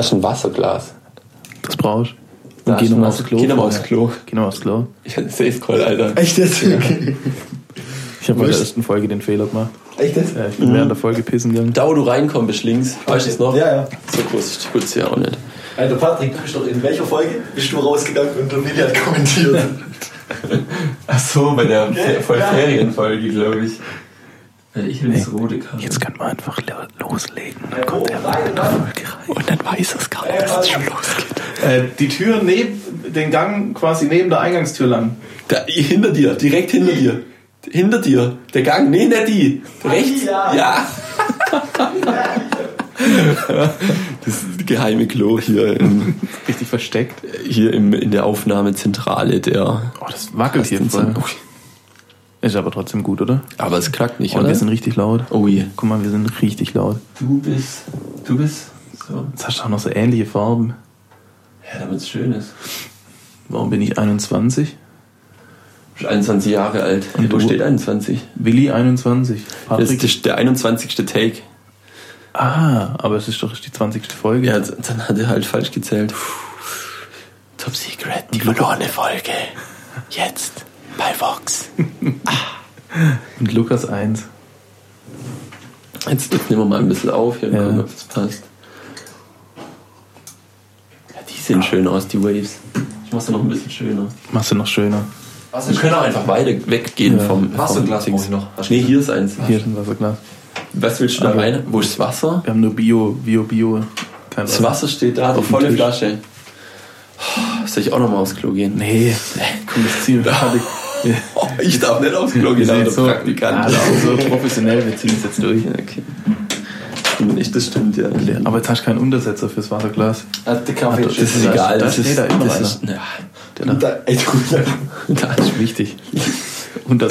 Hast du ein Wasserglas? Das brauchst Und geh du nochmal aufs Klo. geh noch mal vorher. aufs Klo. Geh nochmal aufs Klo. Ich hatte Safe Call, Alter. Echt jetzt? Okay. Ich habe bei der ersten Folge den Fehler gemacht. Echt jetzt? Ja, ich bin während der Folge pissen gegangen. Da, wo du reinkommst, bist links. Weißt du es noch? Ja, ja. So groß ist die Putze ja auch nicht. Alter Patrick, du bist doch in welcher Folge bist du rausgegangen und der Nili hat kommentiert? Ach so, bei der Okay, Fe- ja. Ferienfolge, glaube ich. Ich will das rote Kabel. Jetzt können wir einfach lo- loslegen. Dann kommt oh, der in der rein. Folge rein. Und dann weiß es gar nicht, dass es schon losgeht. Äh, die Tür neben, den Gang quasi neben der Eingangstür lang. Da, hinter dir, direkt hinter dir. Hinter dir. Der Gang, nee, nicht die. Rechts. ja. ja. Das ist das geheime Klo hier, im, Richtig versteckt. hier im, in der Aufnahmezentrale der. Oh, das wackelt hier voll. Ist aber trotzdem gut, oder? Aber es knackt nicht, Und oder? wir sind richtig laut. oh je. Guck mal, wir sind richtig laut. Du bist. Du bist. So. Jetzt hast du auch noch so ähnliche Farben. Ja, damit es schön ist. Warum bin ich 21? Du bist 21 Jahre alt. Und Wo du? steht 21? Willi 21. Das Patrick. ist der 21. Take. ah, aber es ist doch die 20. Folge. Ja, dann hat er halt falsch gezählt. Top Secret, die verlorene Folge. Jetzt bei Vox. Und Lukas 1. Jetzt nehmen wir mal ein bisschen auf hier und Ja. gucken, ob das passt. Ja, die sehen schön aus, die Waves. Ich mach's noch ein bisschen schöner. Machst du noch schöner. Wir können auch einfach weiter weggehen Ja. vom Wasserglas vom ich noch. Hast du Nee, hier ist eins. Hier ist ein Wasserglas. Was willst du da Aber- rein? Wo ist das Wasser? Wir haben nur Bio, Bio, Bio. Kein Das Wasser steht da, die volle Tisch. Flasche. Oh, Soll ich auch noch mal aufs Klo gehen? Nee, komm, das ziehen wir fertig. Oh, ich darf nicht aufs Klo gehen, aber so, der Praktikant. ja, das ist so professionell, wir ziehen es jetzt durch. Okay. Nicht, das stimmt ja. Aber jetzt hast du keinen Untersetzer fürs Wasserglas. Ah, der Kaffee Das Das ist Da egal. da das steht ist, da immer das ist, ja, Der da, Da, echt gut. da das ist wichtig.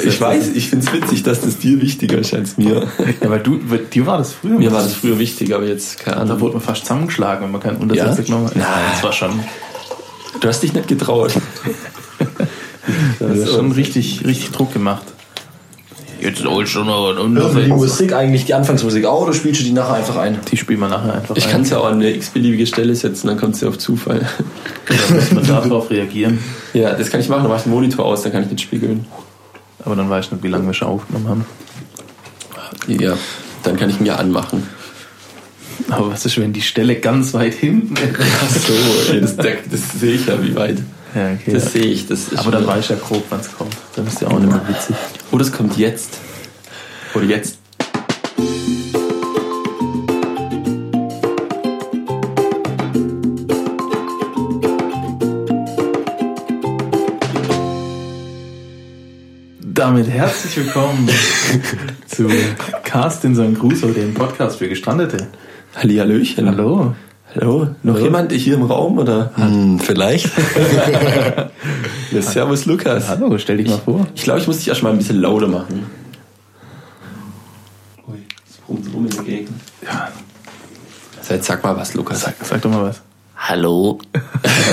Ich weiß, ich finde es witzig, dass das dir wichtiger ist als mir. Ja, weil du, weil dir war das früher. mir war das früher wichtig, aber jetzt keine Da Ahnung. wurde man fast zusammengeschlagen, wenn man keinen Untersetzer Ja? genommen hat. Nein. das war schon, Du hast dich nicht getraut. das ist schon richtig, richtig Druck gemacht. Jetzt holst du noch einen Hören wir die. Musik eigentlich, die Anfangsmusik auch oder spielst du die nachher einfach ein? Die spielen wir nachher einfach Ich ein. kann es ja auch an eine x-beliebige Stelle setzen, dann kommt es ja auf Zufall. Dann muss man darauf reagieren. Ja, das kann ich machen, dann mach ich den Monitor aus, dann kann ich nicht spiegeln. Aber dann weiß ich nicht, wie lange wir schon aufgenommen haben. Ja, dann kann ich ihn ja anmachen. Aber was ist, wenn die Stelle ganz weit hinten ist? Ach so, ey, das, das, sehe ich ja, wie weit. Ja, okay. Das sehe ich. Das Aber dann weiß ich ja grob, wann es kommt. Dann ist ja auch nicht mehr witzig. Oh, das kommt jetzt. Oder jetzt. Damit herzlich willkommen zu Cast in Gruß oder dem Podcast für Gestrandete. Hallihallöchen. Hallo. Hallo. Noch Hallo. jemand hier im Raum? Oder? Hm, vielleicht. Ja, servus, Lukas. Hallo, stell dich mal vor. Ich glaube, ich muss dich erst mal ein bisschen lauter machen. Ui, es brummt rum in der Gegend. Ja, Also jetzt sag mal was, Lukas. sag, sag doch mal was. Hallo.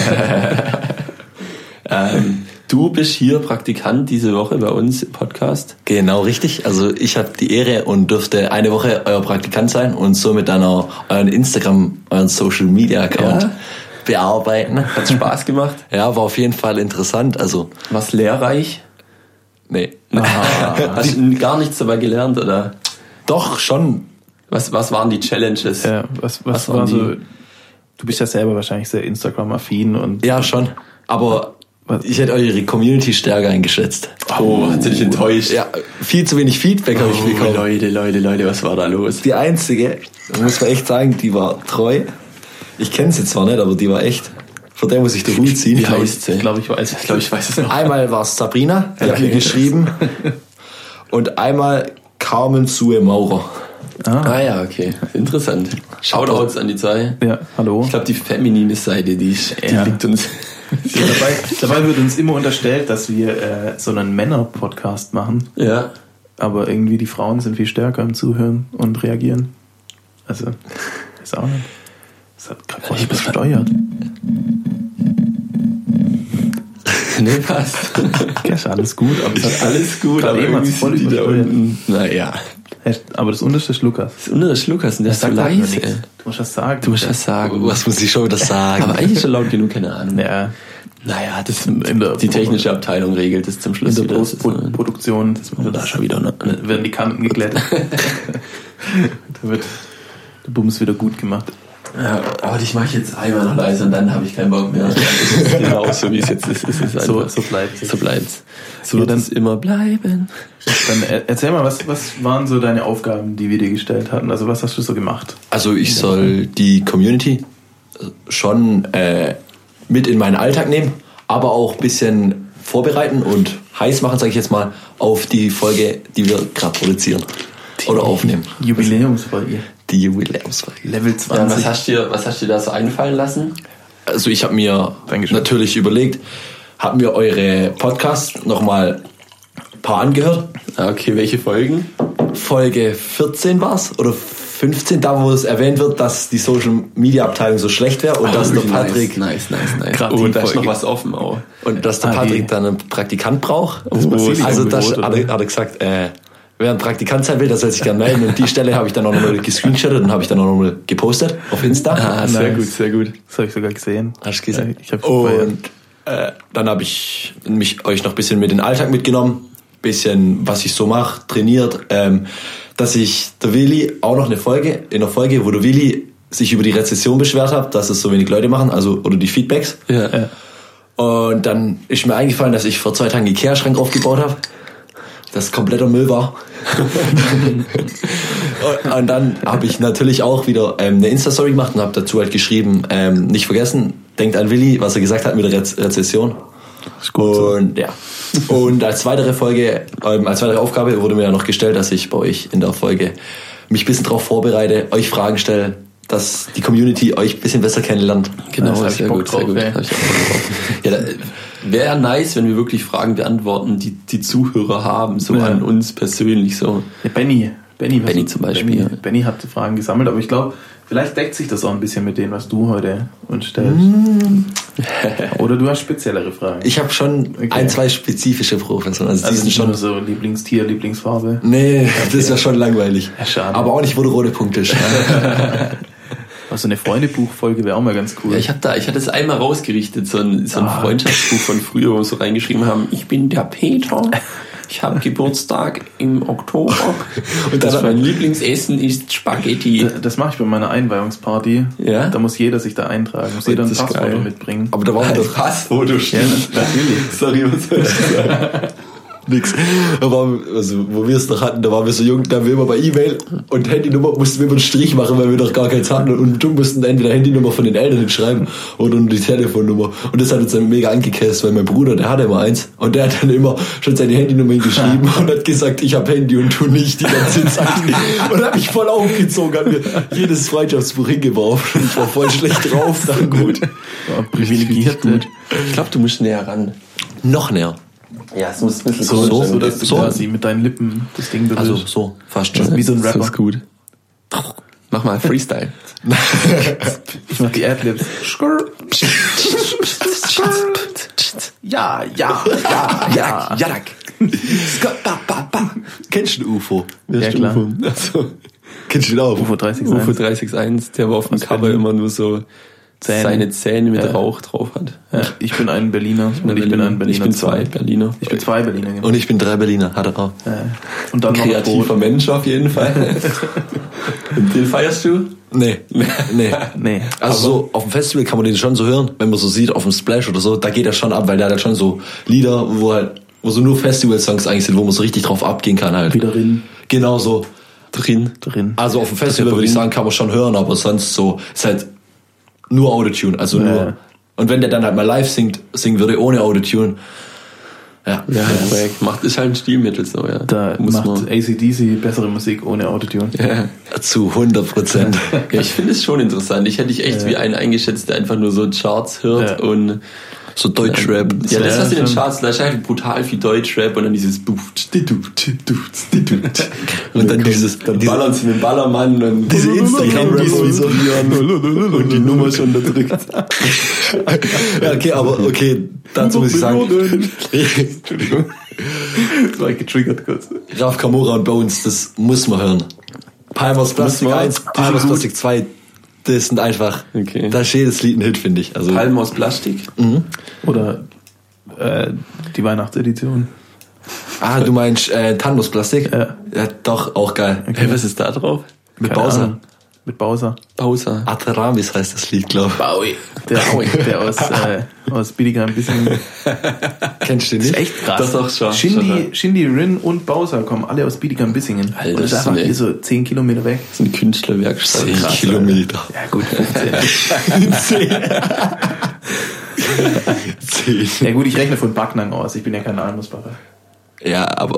ähm, du bist hier Praktikant diese Woche bei uns im Podcast. Genau, richtig. Also ich habe die Ehre und dürfte eine Woche euer Praktikant sein und somit dann auch euren Instagram, euren Social Media Account Ja. bearbeiten. Hat Spaß gemacht? Ja, war auf jeden Fall interessant. Also, Was lehrreich? nee. Hast du gar nichts dabei gelernt oder? Doch, schon. Was, was waren die Challenges? Ja, was, was, Was war waren so. die? Du bist ja selber wahrscheinlich sehr Instagram-affin und. Ja, schon. Aber Was? ich hätte eure Community stärker eingeschätzt. Oh, hat sie dich enttäuscht? Ja, viel zu wenig Feedback habe ich Oh, bekommen. Leute, Leute, Leute, was war da los? Die einzige, muss man echt sagen, die war treu. Ich kenne sie zwar nicht, aber die war echt. Vor der muss ich den Hut ziehen. Wie heißt sie? Ich glaube, ich weiß. Ich glaube, ich weiß es noch. Einmal war es Sabrina, die hat Okay. mir geschrieben. Und einmal Carmen Sue Maurer. Ah ja, okay. Interessant. Shoutouts an die zwei. Ja, hallo. Ich glaube, die feminine Seite, die, die Ja. liegt uns. dabei, dabei wird uns immer unterstellt, dass wir äh, so einen Männer-Podcast machen. ja. Aber irgendwie die Frauen sind viel stärker im Zuhören und reagieren. Also, ist auch nicht. Das hat gerade voll übersteuert. Nee, passt. Ja, ist alles gut, aber es hat Alles gut, aber hat's irgendwie voll sind die da unten. Naja. Aber das unterste ist Lukas. Das untere ist Lukas und der ist so halt leise. nichts. Du musst was sagen. Du musst was sagen. Was muss ich schon wieder sagen? Aber eigentlich ist er laut genug, keine Ahnung. Ja, Naja, das in der- die technische Abteilung regelt das zum in Schluss der wieder. Post Das ist so- Produktion Also da schon wieder. Ne? werden die Kanten geglättet. da wird der Bums wieder gut gemacht. Ja, aber dich mache ich jetzt einmal noch leise und dann habe ich keinen Bock mehr. Genau so, wie es jetzt ist. Es ist So, so bleibt's. so bleibt's. So wird es immer bleiben. Dann er- erzähl mal, was, was waren so deine Aufgaben, die wir dir gestellt hatten? Also was hast du so gemacht? Also ich soll die Community schon äh, mit in meinen Alltag nehmen, aber auch ein bisschen vorbereiten und heiß machen, sage ich jetzt mal, auf die Folge, die wir gerade produzieren oder aufnehmen. Jubiläumsfolge. Die Jubiläumsfolge. Level Ja, 20. was, hast du dir, was hast du dir da so einfallen lassen? Also ich habe mir Dankeschön. natürlich überlegt, habe mir eure Podcasts nochmal ein paar angehört. Ah, Okay, welche Folgen? Folge 14 war's oder 15, da wo es erwähnt wird, dass die Social Media Abteilung so schlecht wäre und dass der Patrick Nice, nice, nice. Gerade Oh, die und da ist noch was offen auch. und dass der Ah, Patrick die- dann einen Praktikant braucht. Das Basilikum also das hat er, hat er gesagt, äh, wer ein Praktikant sein will, der soll sich gerne melden. Und die Stelle habe ich dann auch nochmal gescreenshottet und habe ich dann auch nochmal gepostet auf Insta. Ah, sehr Nice. gut, sehr gut. Das habe ich sogar gesehen. Hast du gesehen? Ich hab's gefeiert. Und äh, dann habe ich mich euch noch ein bisschen mit den Alltag mitgenommen, bisschen was ich so mache, trainiert, ähm, dass ich der Willi auch noch eine Folge, in der Folge, wo der Willi sich über die Rezession beschwert hat, dass es so wenig Leute machen, also oder die Feedbacks. Ja. Ja. Und dann ist mir eingefallen, dass ich vor zwei Tagen einen Ikea-Schrank aufgebaut habe, das kompletter Müll war. und, dann habe ich natürlich auch wieder ähm, eine Insta-Story gemacht und habe dazu halt geschrieben, ähm, nicht vergessen, denkt an Willi, was er gesagt hat mit der Rez Rezession. Und ja. Und als weitere Folge, ähm, als weitere Aufgabe wurde mir ja noch gestellt, dass ich bei euch in der Folge mich ein bisschen darauf vorbereite, euch Fragen stelle, dass die Community euch ein bisschen besser kennenlernt. Genau, Da hab ich sehr Bock gut, drauf, gut. Ja, da, Wäre nice, wenn wir wirklich Fragen beantworten, die die Zuhörer haben, so Ja. an uns persönlich so. Ja, Benny. Benny, Benny zum Beispiel, Benny, ja. Benny hat Fragen gesammelt, aber ich glaube, vielleicht deckt sich das auch ein bisschen mit dem, was du heute uns stellst. Oder du hast speziellere Fragen. Ich habe schon Okay. ein, zwei spezifische Professoren. Also, die also sind schon. nur so Lieblingstier, Lieblingsfarbe. Nee, das wäre schon langweilig. Ja, schade. Aber auch nicht, wo der rote Punkt ist. Also eine Freundebuchfolge wäre auch mal ganz cool. Ja, ich hab da, ich hatte es einmal rausgerichtet, so ein, so ein Ah. Freundschaftsbuch von früher, wo wir so reingeschrieben haben, ich bin der Peter, ich habe Geburtstag im Oktober und das mein Lieblingsessen ist Spaghetti. D- das mache ich bei meiner Einweihungsparty. Ja? Da muss jeder sich da eintragen, muss jeder ein Das Passfoto geil. mitbringen. Aber da war doch Passfoto Ja, stimmt. natürlich. Sorry, was soll ich sagen? nix. Da war, also, wo wir es noch hatten, da waren wir so jung, da haben wir immer bei E-Mail und Handynummer mussten wir immer einen Strich machen, weil wir doch gar keins hatten. Und du mussten entweder Handynummer von den Eltern hinschreiben oder nur die Telefonnummer. Und das hat uns dann mega angekäst, weil mein Bruder, der hatte immer eins. Und der hat dann immer schon seine Handynummer hingeschrieben und hat gesagt, ich habe Handy und du nicht die ganze Zeit. Und hat mich voll aufgezogen, hat mir jedes Freundschaftsbuch hingeworfen. Und ich war voll schlecht drauf. Dann gut. Privilegiert. Gut. Ich glaube, du musst näher ran. Noch näher. Ja, es muss ein bisschen So, So, so, so dass du So. quasi mit deinen Lippen das Ding berührst. Also so, fast schon. wie so ein Rapper. Das ist gut. Mach mal Freestyle. Ich mach die Adlibs. Ja, ja, ja, ja. Jadak. Kennst du den UFO? Ja, ist klar. UFO? Also, Kennst du den auch? UFO 30 UFO 361, der war auf dem Cover immer nur so Zähne. seine Zähne mit Ja. Rauch drauf hat. Ja, ich bin ein Berliner und ich bin ein Berliner. Ich bin zwei Berliner. Ich bin zwei Berliner. Genau. Und ich bin drei Berliner, hat er auch. Ja. Und dann noch Kreativer Brot. Mensch auf jeden Fall. Und den feierst du? Nee, nee. Nee. Also so auf dem Festival kann man den schon so hören, wenn man so sieht, auf dem Splash oder so, da geht er schon ab, weil der hat halt schon so Lieder, wo halt, wo so nur Festival-Songs eigentlich sind, wo man so richtig drauf abgehen kann halt. Wieder drin. Genau so. Drin. Drin. Also auf dem Festival würde ich sagen, kann man schon hören, aber sonst so, ist halt nur Autotune, also nur. Ja. Und wenn der dann halt mal live singt, singen würde ohne Autotune, ja. Ja, Projekt macht ist halt ein Stilmittel so, ja. Da muss macht man. ACDC bessere Musik ohne Autotune. Ja. Zu 100 Prozent. Ja, ich finde es schon interessant. Ich hätte dich echt wie einen eingeschätzt, der einfach nur so Charts hört Ja. und So Deutschrap. ja, das Ja, was in den. Charts, da ist eigentlich brutal viel Deutschrap und dann dieses Buff, Und dann dieses, dann ballern sie den Ballermann und diese Instagram-Raps, wie so und die Nummer schon unterdrückt. ja, okay, aber okay, dazu muss ich sagen. Entschuldigung. Das war getriggert kurz. Raf Kamora und Bones, das muss man hören. Palmers Plastic man? 1, Palmers Plastic 2, das sind einfach, Okay. da ist jedes Lied ein Hit, finde ich. Also, Palmen aus Plastik. Oder äh, die Weihnachtsedition. ah, du meinst äh, Thanos Plastik? Ja. ja. Doch, auch geil. Hey, was ist da drauf? Mit Keine Bowser. Ahnung. Mit Bowser. Bowser. Ataramis heißt das Lied, glaube Bowie. Der, der aus, äh, aus Billiger ein bisschen. ich. Kennst du den nicht? Echt krass. Das doch schon, Shindy, schon. Shindy, Rin und Bowser kommen alle aus Bietigheim Bissingen. Alter, und das ist ist einfach hier so 10 Kilometer weg. Das ist eine Künstlerwerkstatt. Zehn Krass, Kilometer. Ja, gut, 15. Zehn. ja, gut, ich rechne von Backnang aus. Ich bin ja kein Almersbacher. Ja, aber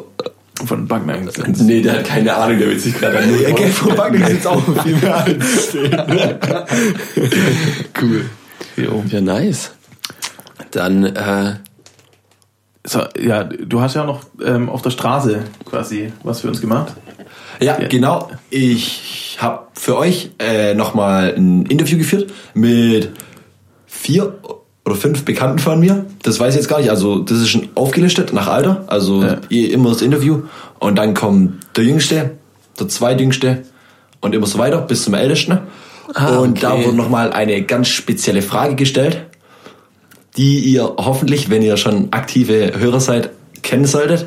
Von. Alter. Nee, der hat keine Ahnung, der will sich gerade an ja, gell, vor Backnang sind auch viel mehr als. Cool. Jo. Ja, nice. Dann, äh, So, ja, du hast ja auch noch ähm, auf der Straße quasi was für uns gemacht. Ja, Ja. genau. Ich habe für euch äh, nochmal ein Interview geführt mit vier oder fünf Bekannten von mir. Das weiß ich jetzt gar nicht. Also das ist schon aufgelistet nach Alter. Also Ja. immer das Interview. Und dann kommt der Jüngste, der Zweitjüngste und immer so weiter bis zum Ältesten. Ah, und da okay. wurde nochmal eine ganz spezielle Frage gestellt, die ihr hoffentlich, wenn ihr schon aktive Hörer seid, kennen solltet.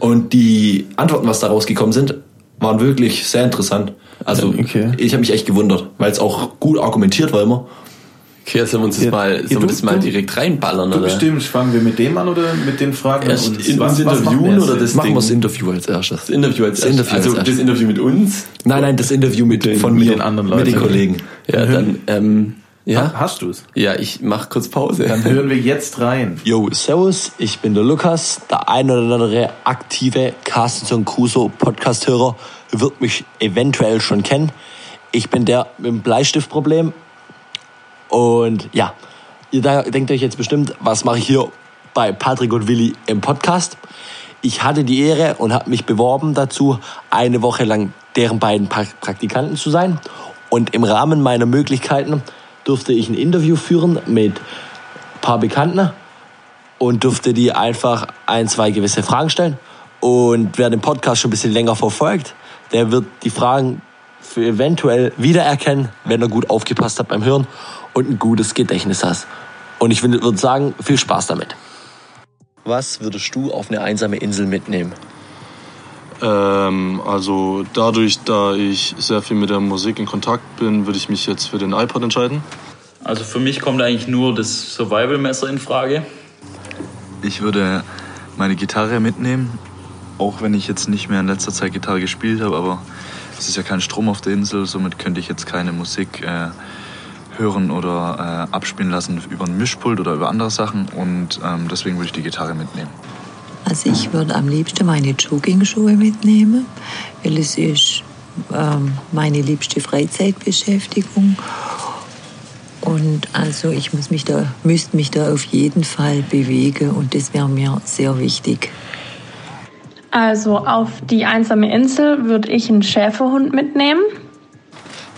Und die Antworten, was da rausgekommen sind, waren wirklich sehr interessant. Also Okay. ich habe mich echt gewundert, weil es auch gut argumentiert war immer. Okay, sollen wir uns das Ja, mal, ja, sollen wir du- das mal direkt reinballern, Du oder? bestimmst, fangen wir mit dem an oder mit den Fragen Erst an uns? in uns machen interviewen wir oder das Machen wir Ding? das Interview als erstes. Das Interview als Das Interview Also als das erstes. Interview mit uns? Nein, nein, das Interview mit, den- von mit mir, den anderen mit den Leuten. Kollegen. Ja, dann, ähm, ja. Hast du es? Ja, ich mach kurz Pause. Dann hören wir jetzt rein. Yo, Servus, ich bin der Lukas. Der ein oder andere aktive Carstenson Crusoe Podcast-Hörer wird mich eventuell schon kennen. Ich bin der mit dem Bleistiftproblem. Und ja, ihr denkt euch jetzt bestimmt, was mache ich hier bei Patrick und Willi im Podcast? Ich hatte die Ehre und habe mich beworben dazu, eine Woche lang deren beiden pra Praktikanten zu sein. Und im Rahmen meiner Möglichkeiten durfte ich ein Interview führen mit ein paar Bekannten und durfte die einfach ein, zwei gewisse Fragen stellen. Und wer den Podcast schon ein bisschen länger verfolgt, der wird die Fragen für eventuell wiedererkennen, wenn er gut aufgepasst hat beim Hören und ein gutes Gedächtnis hat. Und ich würde sagen, viel Spaß damit. Was würdest du auf eine einsame Insel mitnehmen? Ähm, also dadurch, da ich sehr viel mit der Musik in Kontakt bin, würde ich mich jetzt für den iPod entscheiden. Also für mich kommt eigentlich nur das Survival-Messer in Frage. Ich würde meine Gitarre mitnehmen, auch wenn ich jetzt nicht mehr in letzter Zeit Gitarre gespielt habe, aber es ist ja kein Strom auf der Insel, somit könnte ich jetzt keine Musik äh, hören oder äh, abspielen lassen über ein Mischpult oder über andere Sachen und ähm, deswegen würde ich die Gitarre mitnehmen. Also ich würde am liebsten meine Joggingschuhe mitnehmen, weil es ist ähm, meine liebste Freizeitbeschäftigung. Und also ich muss mich da, müsste mich da auf jeden Fall bewegen und das wäre mir sehr wichtig. Also auf die einsame Insel würde ich einen Schäferhund mitnehmen.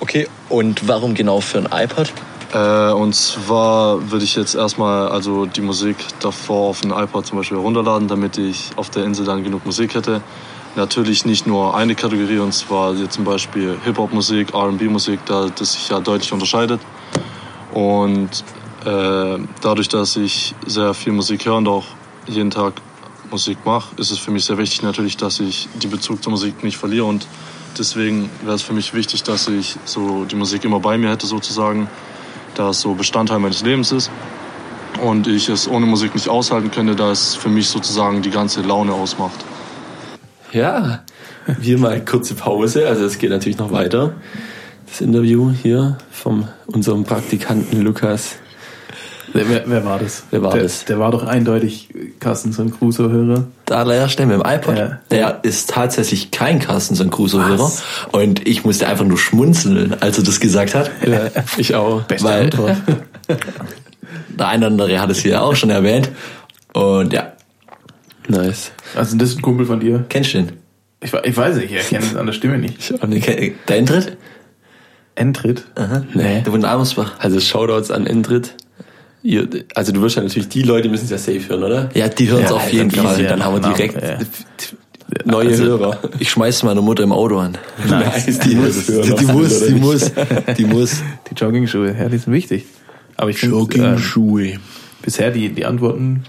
Okay, und warum genau für ein iPod? Äh, und zwar würde ich jetzt erstmal also die Musik davor auf den iPod zum Beispiel runterladen, damit ich auf der Insel dann genug Musik hätte. Natürlich nicht nur eine Kategorie, und zwar jetzt zum Beispiel Hip-Hop-Musik, R&B-Musik, da das sich ja deutlich unterscheidet. Und äh, dadurch, dass ich sehr viel Musik höre und auch jeden Tag Musik mache, ist es für mich sehr wichtig natürlich, dass ich die Bezug zur Musik nicht verliere. Und deswegen wäre es für mich wichtig, dass ich so die Musik immer bei mir hätte sozusagen, da es so Bestandteil meines Lebens ist. Und ich es ohne Musik nicht aushalten könnte, da es für mich sozusagen die ganze Laune ausmacht. Ja, wir mal kurze Pause. Also es geht natürlich noch weiter. Das Interview hier von unserem Praktikanten Lukas. Wer, wer, war das? Wer war der, das? Der war doch eindeutig Carstenson Crusoe-Hörer. Der allererste mit dem iPod, Ja. der ist tatsächlich kein Carstenson Crusoe-Hörer. Was? Und ich musste einfach nur schmunzeln, als er das gesagt hat. Ja, ich auch. Beste Weil- Antwort. Der eine oder andere hat es hier auch schon erwähnt. Und ja, Nice. Also das ist ein Kumpel von dir. kennst du den? Ich, ich weiß nicht, ich erkenne es an der Stimme nicht. Ich auch nicht. Der Eintritt? Entritt? Aha. Nee. Der wohnt in Almersbach. Also Shoutouts an Endrit. Ihr, also du wirst ja natürlich, die Leute müssen es ja safe hören, oder? Ja, die hören es Ja, auf jeden Fall. easy, Dann haben wir direkt ja. neue Also, Hörer. Ich schmeiß meine Mutter im Auto an. Nice, Die muss, die, die muss, die muss, die muss. Die Joggingschuhe, ja, die sind wichtig. Aber ich finde, äh, bisher die, die Antworten,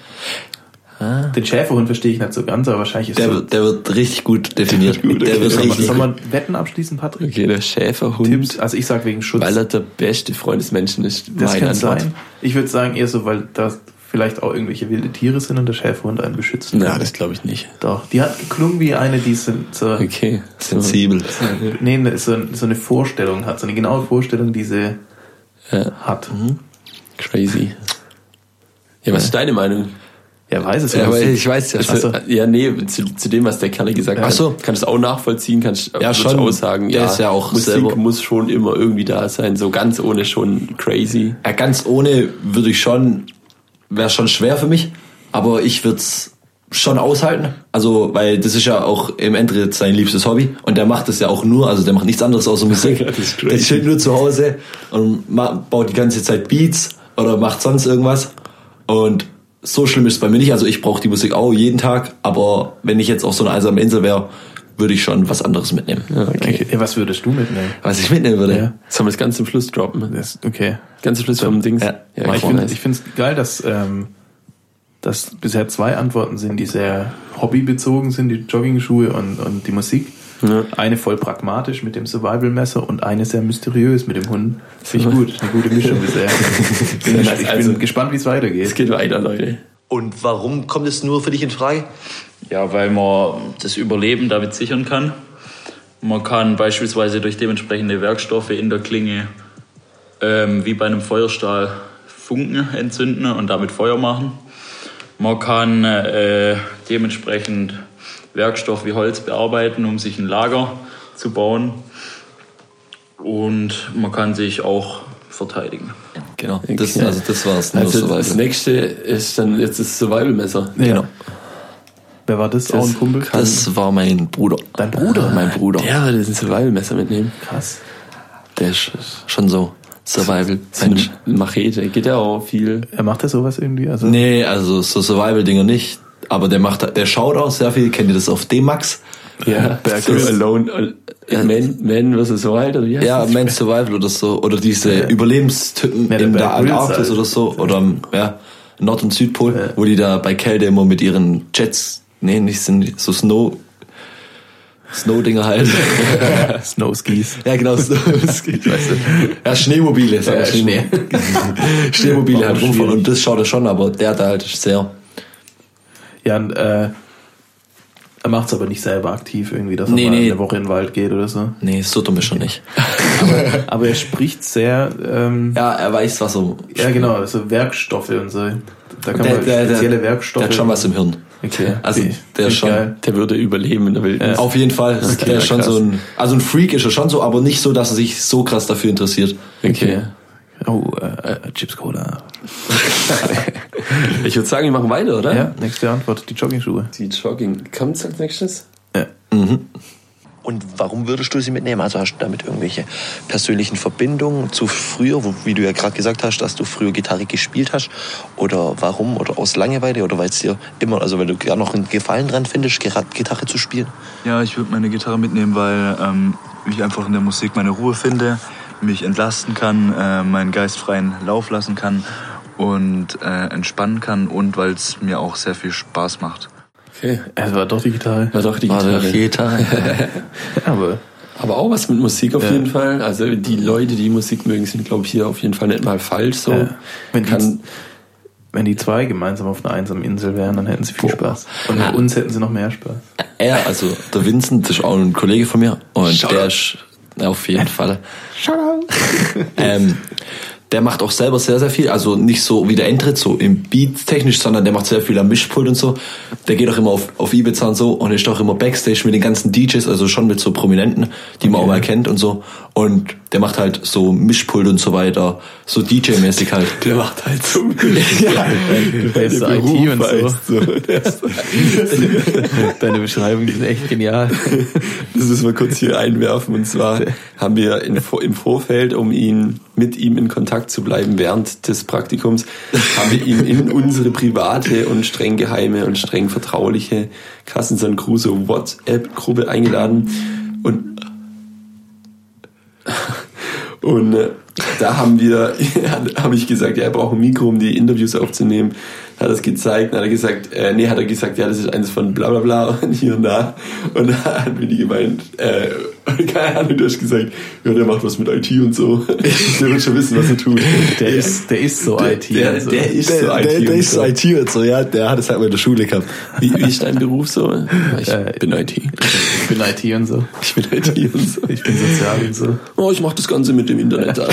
den Schäferhund verstehe ich nicht so ganz, aber wahrscheinlich ist Der, so. wird- der wird richtig gut definiert. Gut, der wird Soll man, richtig soll gut. man Wetten abschließen, Patrick? Okay, der Schäferhund, Tipps? Also ich sag wegen Schutz. weil er der beste Freund des Menschen ist. das kann Antwort. sein. Ich würde sagen eher so, weil da vielleicht auch irgendwelche wilde Tiere sind und der Schäferhund einen beschützt. Na, das glaube ich nicht. Doch, die hat geklungen wie eine, die so, so, Okay. So. Sensibel. nee, ne, so, so eine Vorstellung hat, so eine genaue Vorstellung, die sie Ja, hat. crazy. Ja, was ist deine Meinung? Ja, weiß es Ja, aber ich weiß ja Also, schon. ja, nee, zu, zu dem, was der Kerl gesagt Ach hat. so. Kannst du auch nachvollziehen, kannst Ja, würdest schon. auch sagen, Der ja, ist ja auch Musik selber- muss schon immer irgendwie da sein, so ganz ohne schon crazy. Ja, ganz ohne würde ich schon, wäre schon schwer für mich, aber ich würde es schon aushalten. Also, weil das ist ja auch im Endeffekt sein liebstes Hobby und der macht das ja auch nur, also der macht nichts anderes außer Musik. Das ist der chillt nur zu Hause und baut die ganze Zeit Beats oder macht sonst irgendwas und so schlimm ist es bei mir nicht. Also ich brauche die Musik auch jeden Tag, aber wenn ich jetzt auf so einer einsamen Insel wäre, würde ich schon was anderes mitnehmen. Ja, okay. Okay. Was würdest du mitnehmen? Was ich mitnehmen würde? Ja. Sollen wir das ganz zum Schluss droppen? Das, okay. Ganz zum Schluss vom Dings. Ja. ja ich finde es geil, dass, ähm, dass bisher zwei Antworten sind, die sehr hobbybezogen sind, die Joggingschuhe und, und die Musik. Ja. Eine voll pragmatisch mit dem Survival-Messer und eine sehr mysteriös mit dem Hund. Finde ich gut, eine gute Mischung bisher. Bin ich also- bin gespannt, wie es Es weitergeht. geht weiter, Leute. Und warum kommt es nur für dich in Frage? Ja, weil man das Überleben damit sichern kann. Man kann beispielsweise durch dementsprechende Werkstoffe in der Klinge ähm, wie bei einem Feuerstahl Funken entzünden und damit Feuer machen. Man kann äh, dementsprechend Werkstoff wie Holz bearbeiten, um sich ein Lager zu bauen. Und man kann sich auch verteidigen. Genau, das, Okay. also das war's. Nur Also so das nächste ist dann jetzt das Survival-Messer. Genau. Wer war das? Auch ein Kumpel? Das war mein Bruder. Dein Bruder? Mein Bruder. Der würde ein Survival-Messer mitnehmen. Krass. Der ist schon so Survival. So eine Mensch. Machete. Geht ja auch viel. Er macht ja sowas irgendwie? Also, Nee, also so Survival-Dinger nicht. Aber der macht, der schaut auch sehr viel. Kennt ihr das auf D-Max? Ja, Bear. Alone. äh, Man, Man vs. Wild oder wie heißt Ja, das? Man Survival oder so. Oder diese Ja. Überlebenstypen Ja, der in der Antarktis halt. oder so. Oder am ja, Nord- und Südpol, Ja. wo die da bei Kälte immer mit ihren Jets, nee, nicht sind so Snow, Snow-Dinger halt. Snowskis. Ja, genau, so. ja, Schneemobile, sagen wir Ja, Schnee. Schneemobile halt rumfahren und das schaut er schon, aber der da halt sehr. Ja, und, äh, er macht es aber nicht selber aktiv irgendwie, dass er Nee, mal nee. eine Woche in den Wald geht oder so. Nee, so dumm ist schon nicht. Aber er spricht sehr, ähm, Ja, er weiß, was er. ja genau, also Werkstoffe und so. Da kann Der, man der, der, spezielle Werkstoffe. der hat schon was im Hirn. Okay. Also, der ist schon. geil. Der würde überleben in der Wildnis. Auf jeden Fall. Okay, der ist schon krass. so ein. Also ein Freak ist er schon so, aber nicht so, dass er sich so krass dafür interessiert. Okay. Oh, äh, äh, Chips Cola. Ich würde sagen, wir machen weiter, oder? Ja, nächste Antwort, die Joggingschuhe. Die Jogging. Kommt's als nächstes? Ja. Und warum würdest du sie mitnehmen? Also hast du damit irgendwelche persönlichen Verbindungen zu früher, wo, wie du ja gerade gesagt hast, dass du früher Gitarre gespielt hast? Oder warum? Oder aus Langeweile? Oder weil es dir immer, also weil du gar noch einen Gefallen dran findest, gerade Gitarre zu spielen? Ja, ich würde meine Gitarre mitnehmen, weil ähm, ich einfach in der Musik meine Ruhe finde, mich entlasten kann, äh, meinen Geist freien Lauf lassen kann und äh, entspannen kann und weil es mir auch sehr viel Spaß macht. Okay. Es war doch die Gitarre. War doch die War doch Gitarre. Aber Aber auch was mit Musik auf Ja. jeden Fall. Also die Leute, die Musik mögen, sind, glaube ich, hier auf jeden Fall nicht mal falsch so. Ja. Wenn die- Kann, wenn die zwei gemeinsam auf einer einsamen Insel wären, dann hätten sie viel Spaß. Und mit uns hätten sie noch mehr Spaß. Er, also der Vincent, das ist auch ein Kollege von mir und der ist auf jeden Fall. ähm, der macht auch selber sehr, sehr viel. Also nicht so wie der Eintritt, so im Beat technisch, sondern der macht sehr viel am Mischpult und so. Der geht auch immer auf, auf Ibiza und so und ist auch immer Backstage mit den ganzen DJs, also schon mit so Prominenten, die man auch mal kennt und so. Und der macht halt so Mischpult und so weiter, so DJ-mäßig halt. Der macht halt so ja. Der ist so IT und so. so. Deine Beschreibung ist echt genial. Das müssen wir kurz hier einwerfen. Und zwar haben wir in, im Vorfeld, um ihn mit ihm in Kontakt zu bleiben während des Praktikums, haben wir ihn in unsere private und streng geheime und streng vertrauliche Kassenson Crusoe WhatsApp-Gruppe eingeladen. Und und äh, da haben wir, habe ich gesagt, ja, er braucht ein Mikro, um die Interviews aufzunehmen. Hat es gezeigt, dann hat er gesagt, äh, nee, hat er gesagt, ja, das ist eines von bla bla bla und hier und da. Und dann hat mir die gemeint, äh, keine Ahnung, du hast gesagt, ja, der macht was mit IT und so. der wird schon wissen, was er tut. Der ist, der ist so der, IT. Der, und so. der ist Der, so IT. der, der und ist so. IT und so, ja, der hat es halt mal in der Schule gehabt. Wie, wie ist dein Beruf so? Ja, Ich Äh, bin IT. Ich bin IT und so. Ich bin IT und so. Ich bin sozial und so. Oh, ich mach das Ganze mit dem Internet an.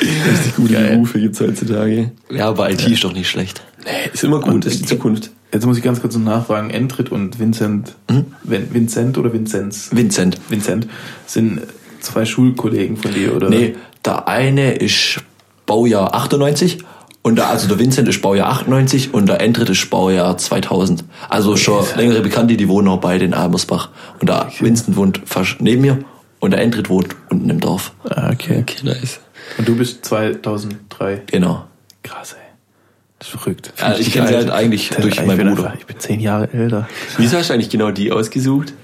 Richtig gute Geil. Berufe gibt's heutzutage. Ja, aber IT ist doch nicht schlecht. Nee, ist immer gut, das ist die Zukunft. Jetzt muss ich ganz kurz noch nachfragen. Entrit und Vincent, Vin- Vincent oder Vinzenz? Vincent. Vincent sind zwei Schulkollegen von dir, oder? Nee, der eine ist Baujahr 98 und der, also der Vincent ist Baujahr 98 und der Endrit ist Baujahr 2000. Also schon längere Bekannte, die wohnen auch beide in Almersbach. Und der Vincent wohnt fast neben mir und der Endrit wohnt unten im Dorf. Ah, okay. Okay, nice. Und du bist 2003. Genau. Krass, ey. Das ist verrückt. Ja, ich kenne sie halt eigentlich durch ich meinen Bruder. Einfach, ich bin zehn Jahre älter. Wieso hast du eigentlich genau die ausgesucht?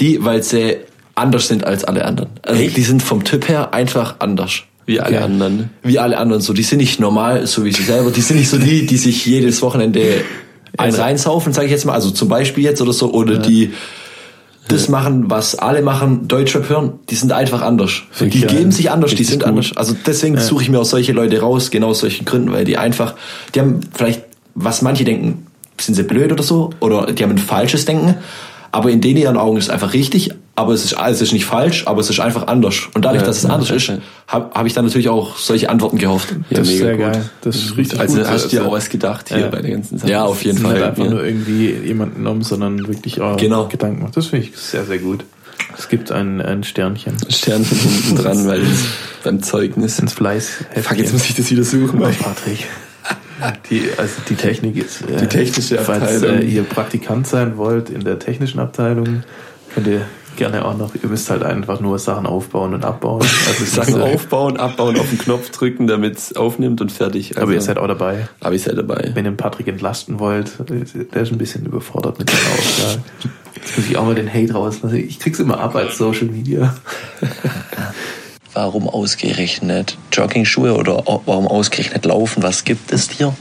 Die, weil sie anders sind als alle anderen. Also Echt? die sind vom Typ her einfach anders. Wie alle Okay. anderen. Wie alle anderen so. Die sind nicht normal, so wie sie selber. Die sind nicht so die, die sich jedes Wochenende ein reinsaufen, sage ich jetzt mal. Also zum Beispiel jetzt oder so. Oder die das machen, was alle machen, Deutschrap hören. Die sind einfach anders. Die Wirklich, ja. geben sich anders, die sind gut. anders. Also deswegen suche ich mir auch solche Leute raus, genau aus solchen Gründen, weil die einfach, die haben vielleicht, was manche denken, sind sie blöd oder so, oder die haben ein falsches Denken. Aber in denen ihren Augen ist es einfach richtig, aber es ist, es ist nicht falsch, aber es ist einfach anders. Und dadurch, Ja, dass es anders ja, ist, habe hab ich dann natürlich auch solche Antworten gehofft. Ja, das ist sehr gut. geil. Das ist richtig Also gut. hast du dir Also, auch was gedacht hier Ja. bei der ganzen Sache. Ja, auf jeden nicht Fall. einfach Ja. nur irgendwie jemanden genommen, sondern wirklich auch Genau. Gedanken macht. Das finde ich sehr, sehr gut. Es gibt ein, ein Sternchen Sternchen hinten dran, weil das beim Zeugnis. ins Fleiß. Fuck, jetzt muss ich das wieder suchen. Oh, Weil Patrick. Die, also die Technik ist. Äh, Die technische Falls Abteilung. äh, ihr Praktikant sein wollt in der technischen Abteilung, könnt ihr gerne auch noch, ihr müsst halt einfach nur Sachen aufbauen und abbauen. Also Sachen so- aufbauen, abbauen, auf den Knopf drücken, damit es aufnimmt und fertig. Also, Aber ihr seid auch dabei. Aber ich seid dabei. Wenn ihr den Patrick entlasten wollt, der ist ein bisschen überfordert mit der Aufgabe. Jetzt muss ich auch mal den Hate rauslassen. Ich krieg's immer ab als Social Media. Warum ausgerechnet Joggingschuhe oder warum ausgerechnet Laufen? Was gibt es dir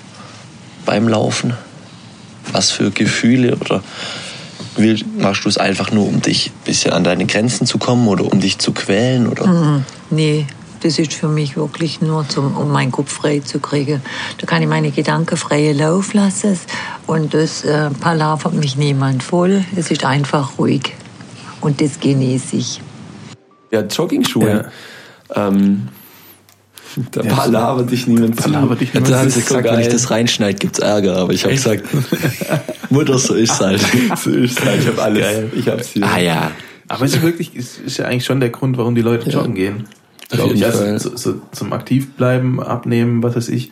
beim Laufen? Was für Gefühle oder machst du es einfach nur, um dich ein bisschen an deine Grenzen zu kommen oder um dich zu quälen? Oder? Mhm. Nee, das ist für mich wirklich nur, zum, um meinen Kopf frei zu kriegen. Da kann ich meine Gedanken freien Lauf lassen und das äh, palavert mich niemand voll. Es ist einfach ruhig und das genieße ich. Ja, Joggingschuhe. Ähm, da palabert dich niemand zu. Palabert dich niemand ist so gesagt, wenn ich geil. das reinschneide, gibt's Ärger. Aber ich habe gesagt, Mutter, so ist's halt. So ist halt, ich habe alles. Geil. Ich hab's hier. Ah ja. Aber es ist wirklich, es ist ja eigentlich schon der Grund, warum die Leute joggen gehen. Glaube ich. Also so, so zum Aktivbleiben, abnehmen, was weiß ich.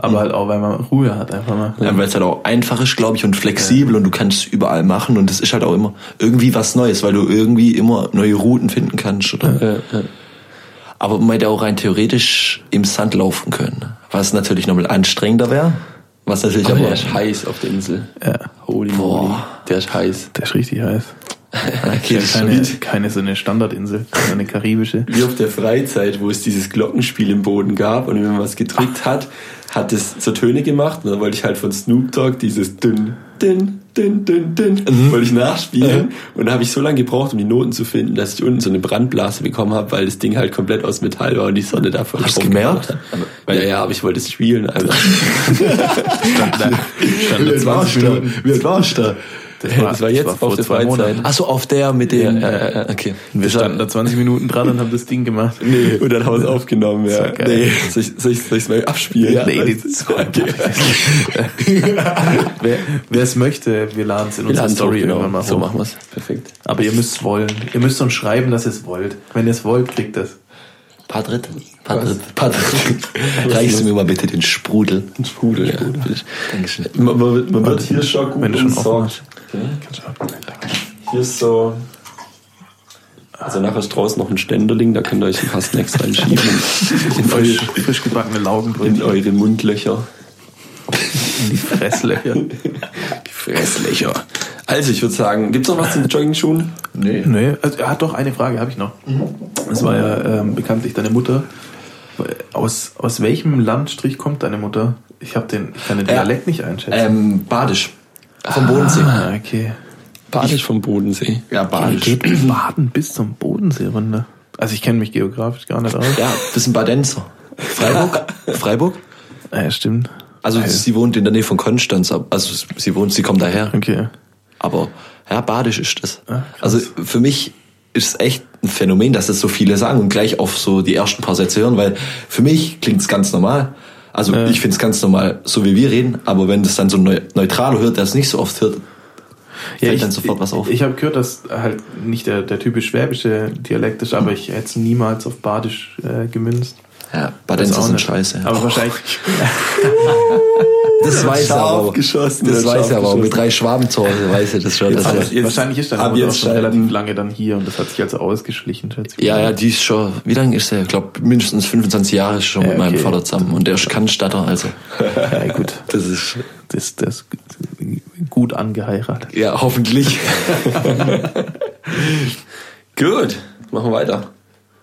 Aber halt auch, weil man Ruhe hat, einfach mal. Ja, weil es halt auch einfach ist, glaube ich, und flexibel und du kannst überall machen und es ist halt auch immer irgendwie was Neues, weil du irgendwie immer neue Routen finden kannst. Oder? Ja, ja. Aber man hätte auch rein theoretisch im Sand laufen können, was natürlich nochmal anstrengender wäre. Was natürlich Aber aber der ist heiß auf der Insel. Ja. Holy moly. Der ist heiß. Der ist richtig heiß. okay, Ja, das keine, ist keine so eine Standardinsel, sondern eine karibische. Wie auf der Freizeit, wo es dieses Glockenspiel im Boden gab und wenn man was gedrückt hat, hat es so Töne gemacht und dann wollte ich halt von Snoop Dogg dieses dünn, dünn, dünn, dünn, dünn, wollte ich nachspielen und da habe ich so lange gebraucht, um die Noten zu finden, dass ich unten so eine Brandblase bekommen habe, weil das Ding halt komplett aus Metall war und die Sonne da voll Hast du gemerkt? hat. Ja, ja, aber ich wollte es spielen, also. Stand da, stand da 20 Minuten. Wie alt warst du da? Das war, das war jetzt das war auf der Freizeit. Achso, auf der mit dem. Ja, äh, okay. Wir standen da 20 Minuten dran und haben das Ding gemacht. Nee. Und dann haben wir es aufgenommen, ja. Nee. Soll ich, soll ich, soll ich mal abspielen? Ja, nee, das ist okay. wer es möchte, wir laden es in unserer Story genau. irgendwann mal hoch. So machen wir es. Perfekt. Aber ihr müsst es wollen. Ihr müsst uns schreiben, dass ihr es wollt. Wenn ihr es wollt, kriegt es. Padrit? Padrit, Padrit. Reichst du mir mal bitte den Sprudel? Den Sprudel, ja. Dankeschön. Man, man, man wird hier schon gut Wenn du schon umsorgt. Okay. Hier ist so... Also nachher ist draußen noch ein Ständerling, da könnt ihr euch ein paar Snacks reinschieben. in frisch, frisch gebackene Laugenbrötchen. In eure Mundlöcher. In die Fresslöcher. die Fresslöcher. Also ich würde sagen, gibt's noch was zu den Jogging-Schuhen? Nee. Nee, also er hat doch eine Frage, habe ich noch. Mhm. Das war ja ähm, bekanntlich deine Mutter. Aus, aus welchem Landstrich kommt deine Mutter? Ich habe den, ich kann den Dialekt äh, nicht einschätzen. Ähm, Badisch. Vom ah, Bodensee. Ah, okay. Badisch vom Bodensee. Ja, Badisch. Geht Baden bis zum Bodensee runter. Also ich kenne mich geografisch gar nicht aus. Ja, das sind Badenzer. Freiburg? Freiburg? Ja, stimmt. Also, also sie wohnt in der Nähe von Konstanz, also sie wohnt, sie kommt daher. Okay. Aber ja, badisch ist das. Ah, also für mich ist es echt ein Phänomen, dass das so viele sagen und gleich auf so die ersten paar Sätze hören, weil für mich klingt es ganz normal. Also äh. ich finde es ganz normal, so wie wir reden, aber wenn das dann so ein Neutraler hört, der es nicht so oft hört, ja, ich, dann sofort was auf. Ich, ich habe gehört, dass halt nicht der, der typisch schwäbische Dialekt ist, aber ich hätte es niemals auf Badisch äh, gemünzt. Ja, Badenzer sind scheiße. Aber wahrscheinlich. das weiß er aber. Geschossen, das weiß er aber. Mit drei Schwaben zu Hause weiß er das schon. Jetzt, das jetzt, wahrscheinlich ist dann jetzt schon relativ lange dann hier und das hat sich also ausgeschlichen. Ja, ja, die ist schon, wie lange ist er? Ich glaube, mindestens 25 Jahre ist schon ja, mit meinem Vater zusammen und der ist Cannstatter, also. ja, gut. Das ist, das, das gut angeheiratet. Ja, hoffentlich. gut, machen wir weiter.